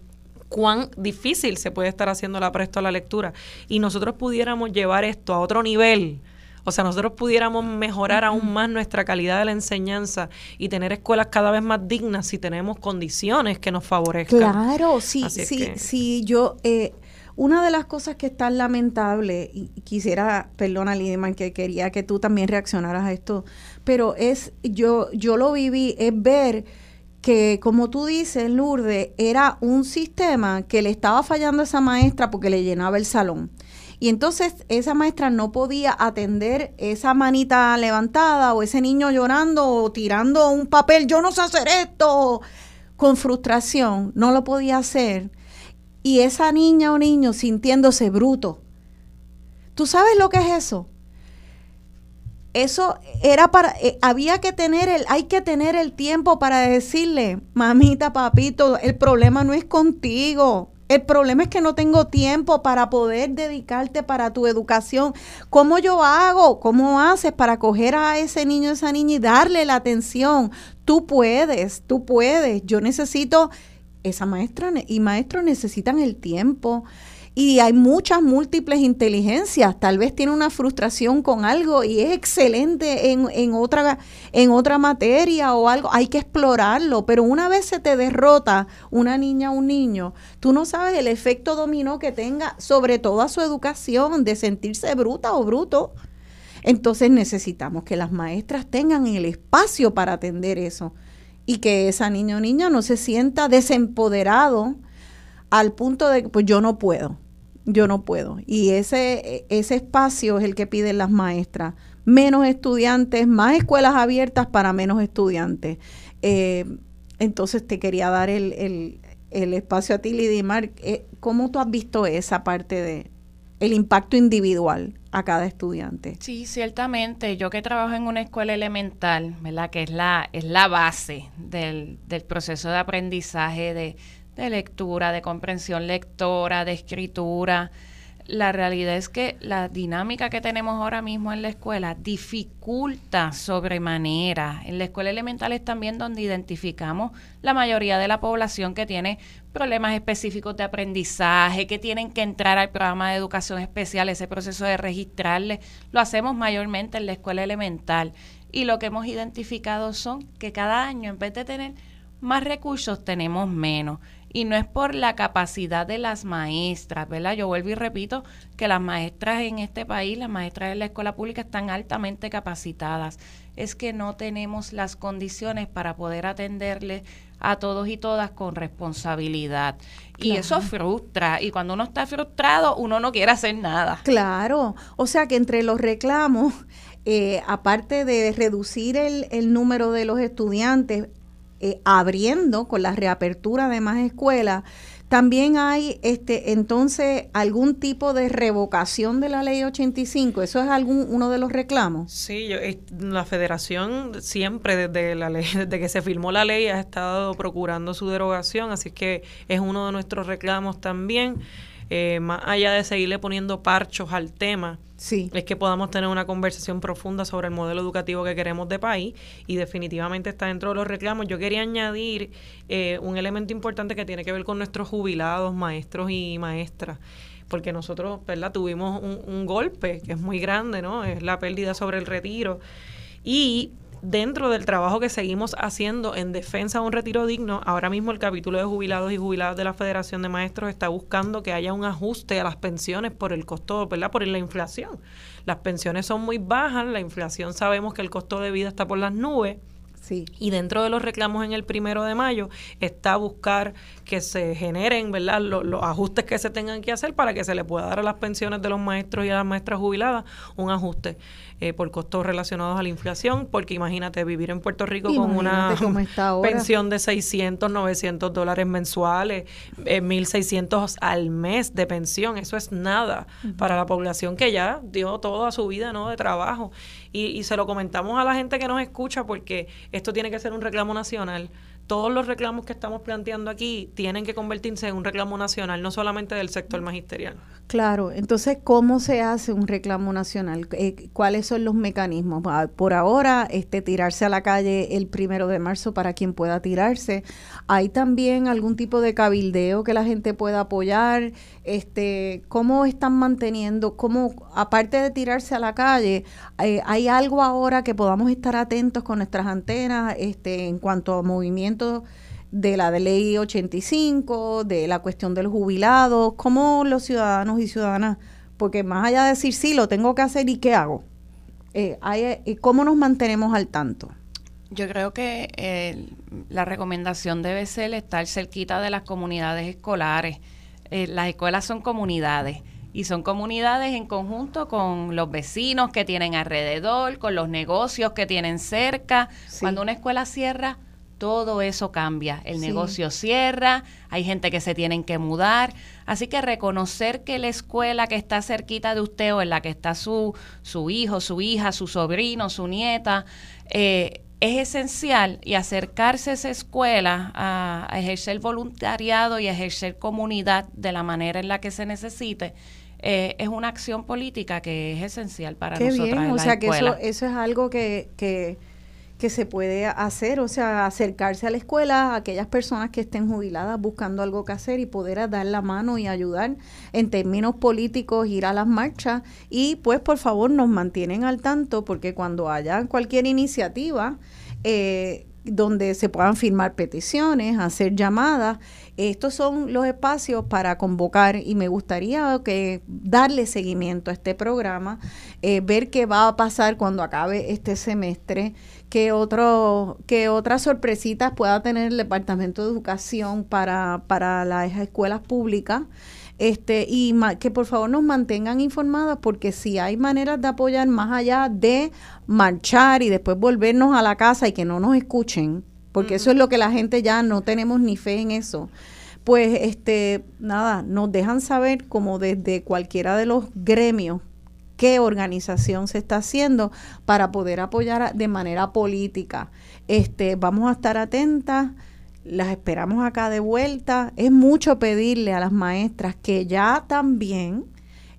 cuán difícil se puede estar haciendo la presto a la lectura. Y nosotros pudiéramos llevar esto a otro nivel. O sea, nosotros pudiéramos mejorar aún más nuestra calidad de la enseñanza y tener escuelas cada vez más dignas si tenemos condiciones que nos favorezcan. Claro, sí, Así sí, que- sí, yo, eh, una de las cosas que es tan lamentable, y quisiera, perdona Lidiman, que quería que tú también reaccionaras a esto, pero es, yo, yo lo viví, es ver que, como tú dices, Lourdes, era un sistema que le estaba fallando a esa maestra porque le llenaba el salón. Y entonces esa maestra no podía atender esa manita levantada o ese niño llorando o tirando un papel, yo no sé hacer esto, con frustración, no lo podía hacer. Y esa niña o niño sintiéndose bruto. ¿Tú sabes lo que es eso? Eso era para, eh, había que tener el, hay que tener el tiempo para decirle, mamita, papito, el problema no es contigo. El problema es que no tengo tiempo para poder dedicarte para tu educación. ¿Cómo yo hago? ¿Cómo haces para coger a ese niño, esa niña y darle la atención? Tú puedes, tú puedes. Yo necesito, esa maestra y maestros necesitan el tiempo y hay muchas múltiples inteligencias. Tal vez tiene una frustración con algo y es excelente en, en, otra, en otra materia o algo. Hay que explorarlo, pero una vez se te derrota una niña o un niño, tú no sabes el efecto dominó que tenga sobre toda su educación de sentirse bruta o bruto. Entonces necesitamos que las maestras tengan el espacio para atender eso y que esa niña o niña no se sienta desempoderado al punto de que pues yo no puedo yo no puedo. Y ese, ese espacio es el que piden las maestras. Menos estudiantes, más escuelas abiertas para menos estudiantes. Eh, entonces te quería dar el, el, espacio a ti, Lidimar. Eh, ¿Cómo tú has visto esa parte de el impacto individual a cada estudiante? Sí, ciertamente. Yo que trabajo en una escuela elemental, ¿verdad? Que es la, es la base del, del proceso de aprendizaje de de lectura, de comprensión lectora, de escritura. La realidad es que la dinámica que tenemos ahora mismo en la escuela dificulta sobremanera. En la escuela elemental es también donde identificamos la mayoría de la población que tiene problemas específicos de aprendizaje, que tienen que entrar al programa de educación especial, ese proceso de registrarles, lo hacemos mayormente en la escuela elemental. Y lo que hemos identificado son que cada año, en vez de tener más recursos, tenemos menos y no es por la capacidad de las maestras, ¿verdad? Yo vuelvo y repito que las maestras en este país, las maestras de la escuela pública están altamente capacitadas. Es que no tenemos las condiciones para poder atenderle a todos y todas con responsabilidad. Y eso frustra. Y cuando uno está frustrado, uno no quiere hacer nada. Claro. O sea que entre los reclamos, eh, aparte de reducir el, el número de los estudiantes, eh, abriendo con la reapertura de más escuelas, también hay este entonces algún tipo de revocación de la ley 85. ¿Eso es algún uno de los reclamos? Sí, yo, la federación siempre desde la ley, desde que se firmó la ley ha estado procurando su derogación, así que es uno de nuestros reclamos también. Eh, más allá de seguirle poniendo parchos al tema, Sí. Es que podamos tener una conversación profunda sobre el modelo educativo que queremos de país y definitivamente está dentro de los reclamos. Yo quería añadir eh, un elemento importante que tiene que ver con nuestros jubilados, maestros y maestras porque nosotros, ¿verdad? Tuvimos un, un golpe que es muy grande, ¿no? Es la pérdida sobre el retiro. Y dentro del trabajo que seguimos haciendo en defensa de un retiro digno, ahora mismo el capítulo de jubilados y jubiladas de la Federación de Maestros está buscando que haya un ajuste a las pensiones por el costo, ¿verdad? Por la inflación. Las pensiones son muy bajas, la inflación sabemos que el costo de vida está por las nubes. Sí. Y dentro de los reclamos en el primero de mayo está buscar que se generen ¿verdad? Los, los, ajustes que se tengan que hacer para que se le pueda dar a las pensiones de los maestros y a las maestras jubiladas un ajuste eh, por costos relacionados a la inflación, porque imagínate vivir en Puerto Rico imagínate con una pensión de 600, 900 dólares mensuales, eh, 1.600 al mes de pensión, eso es nada uh -huh. para la población que ya dio toda su vida ¿no? de trabajo. Y, y se lo comentamos a la gente que nos escucha porque esto tiene que ser un reclamo nacional todos los reclamos que estamos planteando aquí tienen que convertirse en un reclamo nacional, no solamente del sector magisterial. Claro, entonces, ¿cómo se hace un reclamo nacional? Eh, ¿Cuáles son los mecanismos? Por ahora, este, tirarse a la calle el primero de marzo para quien pueda tirarse. ¿Hay también algún tipo de cabildeo que la gente pueda apoyar? Este, ¿Cómo están manteniendo? ¿Cómo, aparte de tirarse a la calle, eh, hay algo ahora que podamos estar atentos con nuestras antenas este, en cuanto a movimientos? de la de ley 85, de la cuestión del jubilado, cómo los ciudadanos y ciudadanas, porque más allá de decir sí, lo tengo que hacer y qué hago, eh, hay, eh, ¿cómo nos mantenemos al tanto? Yo creo que eh, la recomendación debe ser estar cerquita de las comunidades escolares. Las escuelas son comunidades y son comunidades en conjunto con los vecinos que tienen alrededor, con los negocios que tienen cerca. Sí. Cuando una escuela cierra, todo eso cambia. El Sí. negocio cierra, hay gente que se tienen que mudar. Así que reconocer que la escuela que está cerquita de usted o en la que está su, su hijo, su hija, su sobrino, su nieta, eh, es esencial y acercarse a esa escuela a, a ejercer voluntariado y a ejercer comunidad de la manera en la que se necesite. eh, es una acción política que es esencial para Qué nosotras bien, en o la sea que eso, escuela. eso es algo que, que, que se puede hacer, o sea, acercarse a la escuela a aquellas personas que estén jubiladas buscando algo que hacer y poder dar la mano y ayudar en términos políticos, ir a las marchas y pues por favor nos mantienen al tanto porque cuando haya cualquier iniciativa, eh, donde se puedan firmar peticiones, hacer llamadas. Estos son los espacios para convocar y me gustaría que darle seguimiento a este programa, eh, ver qué va a pasar cuando acabe este semestre, qué otro, qué otras sorpresitas pueda tener el Departamento de Educación para, para las escuelas públicas este y ma- que por favor nos mantengan informadas porque si hay maneras de apoyar más allá de marchar y después volvernos a la casa y que no nos escuchen, porque eso es lo que la gente ya no tenemos ni fe en eso. Pues este nada, nos dejan saber como desde cualquiera de los gremios qué organización se está haciendo para poder apoyar de manera política. Este, vamos a estar atentas, las esperamos acá de vuelta. Es mucho pedirle a las maestras que ya también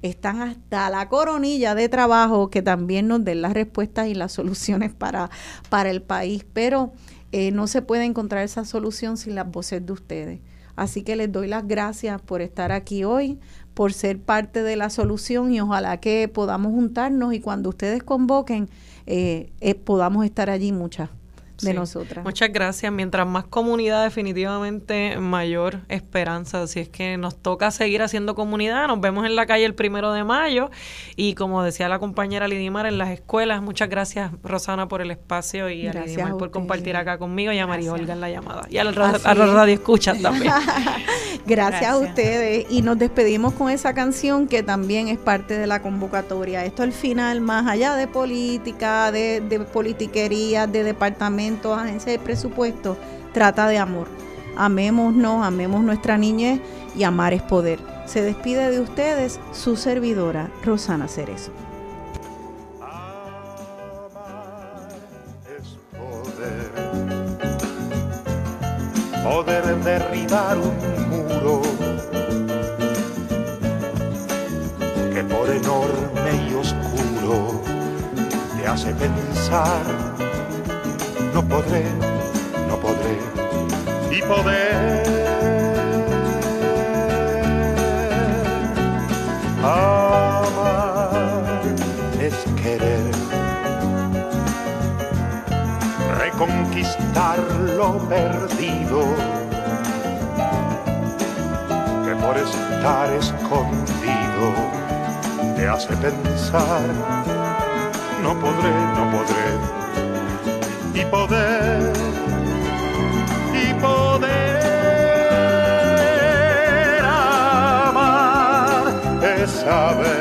están hasta la coronilla de trabajo que también nos den las respuestas y las soluciones para, para el país, pero eh, no se puede encontrar esa solución sin las voces de ustedes. Así que les doy las gracias por estar aquí hoy, por ser parte de la solución y ojalá que podamos juntarnos y cuando ustedes convoquen eh, eh, podamos estar allí muchas de Sí. nosotras. Muchas gracias. Mientras más comunidad, definitivamente mayor esperanza. Así es que nos toca seguir haciendo comunidad. Nos vemos en la calle el primero de mayo. Y como decía la compañera Lidimar, en las escuelas. Muchas gracias, Rosana, por el espacio y a Lidimar a por compartir acá conmigo y a María. Olga en la llamada. Y a, a los es. radio escuchan también. Gracias, a ustedes y nos despedimos con esa canción que también es parte de la convocatoria. Esto al final, más allá de política, de, de politiquería, de departamentos, de presupuesto, trata de amor. Amémonos, amemos nuestra niñez y amar es poder. Se despide de ustedes su servidora, Rosana Cerezo. Poder derribar un muro que por enorme y oscuro te hace pensar, no podré, no podré, y poder. Amar es querer. Reconquistar lo perdido. Que por estar escondido te hace pensar no podré, no podré y poder, y poder amar es saber.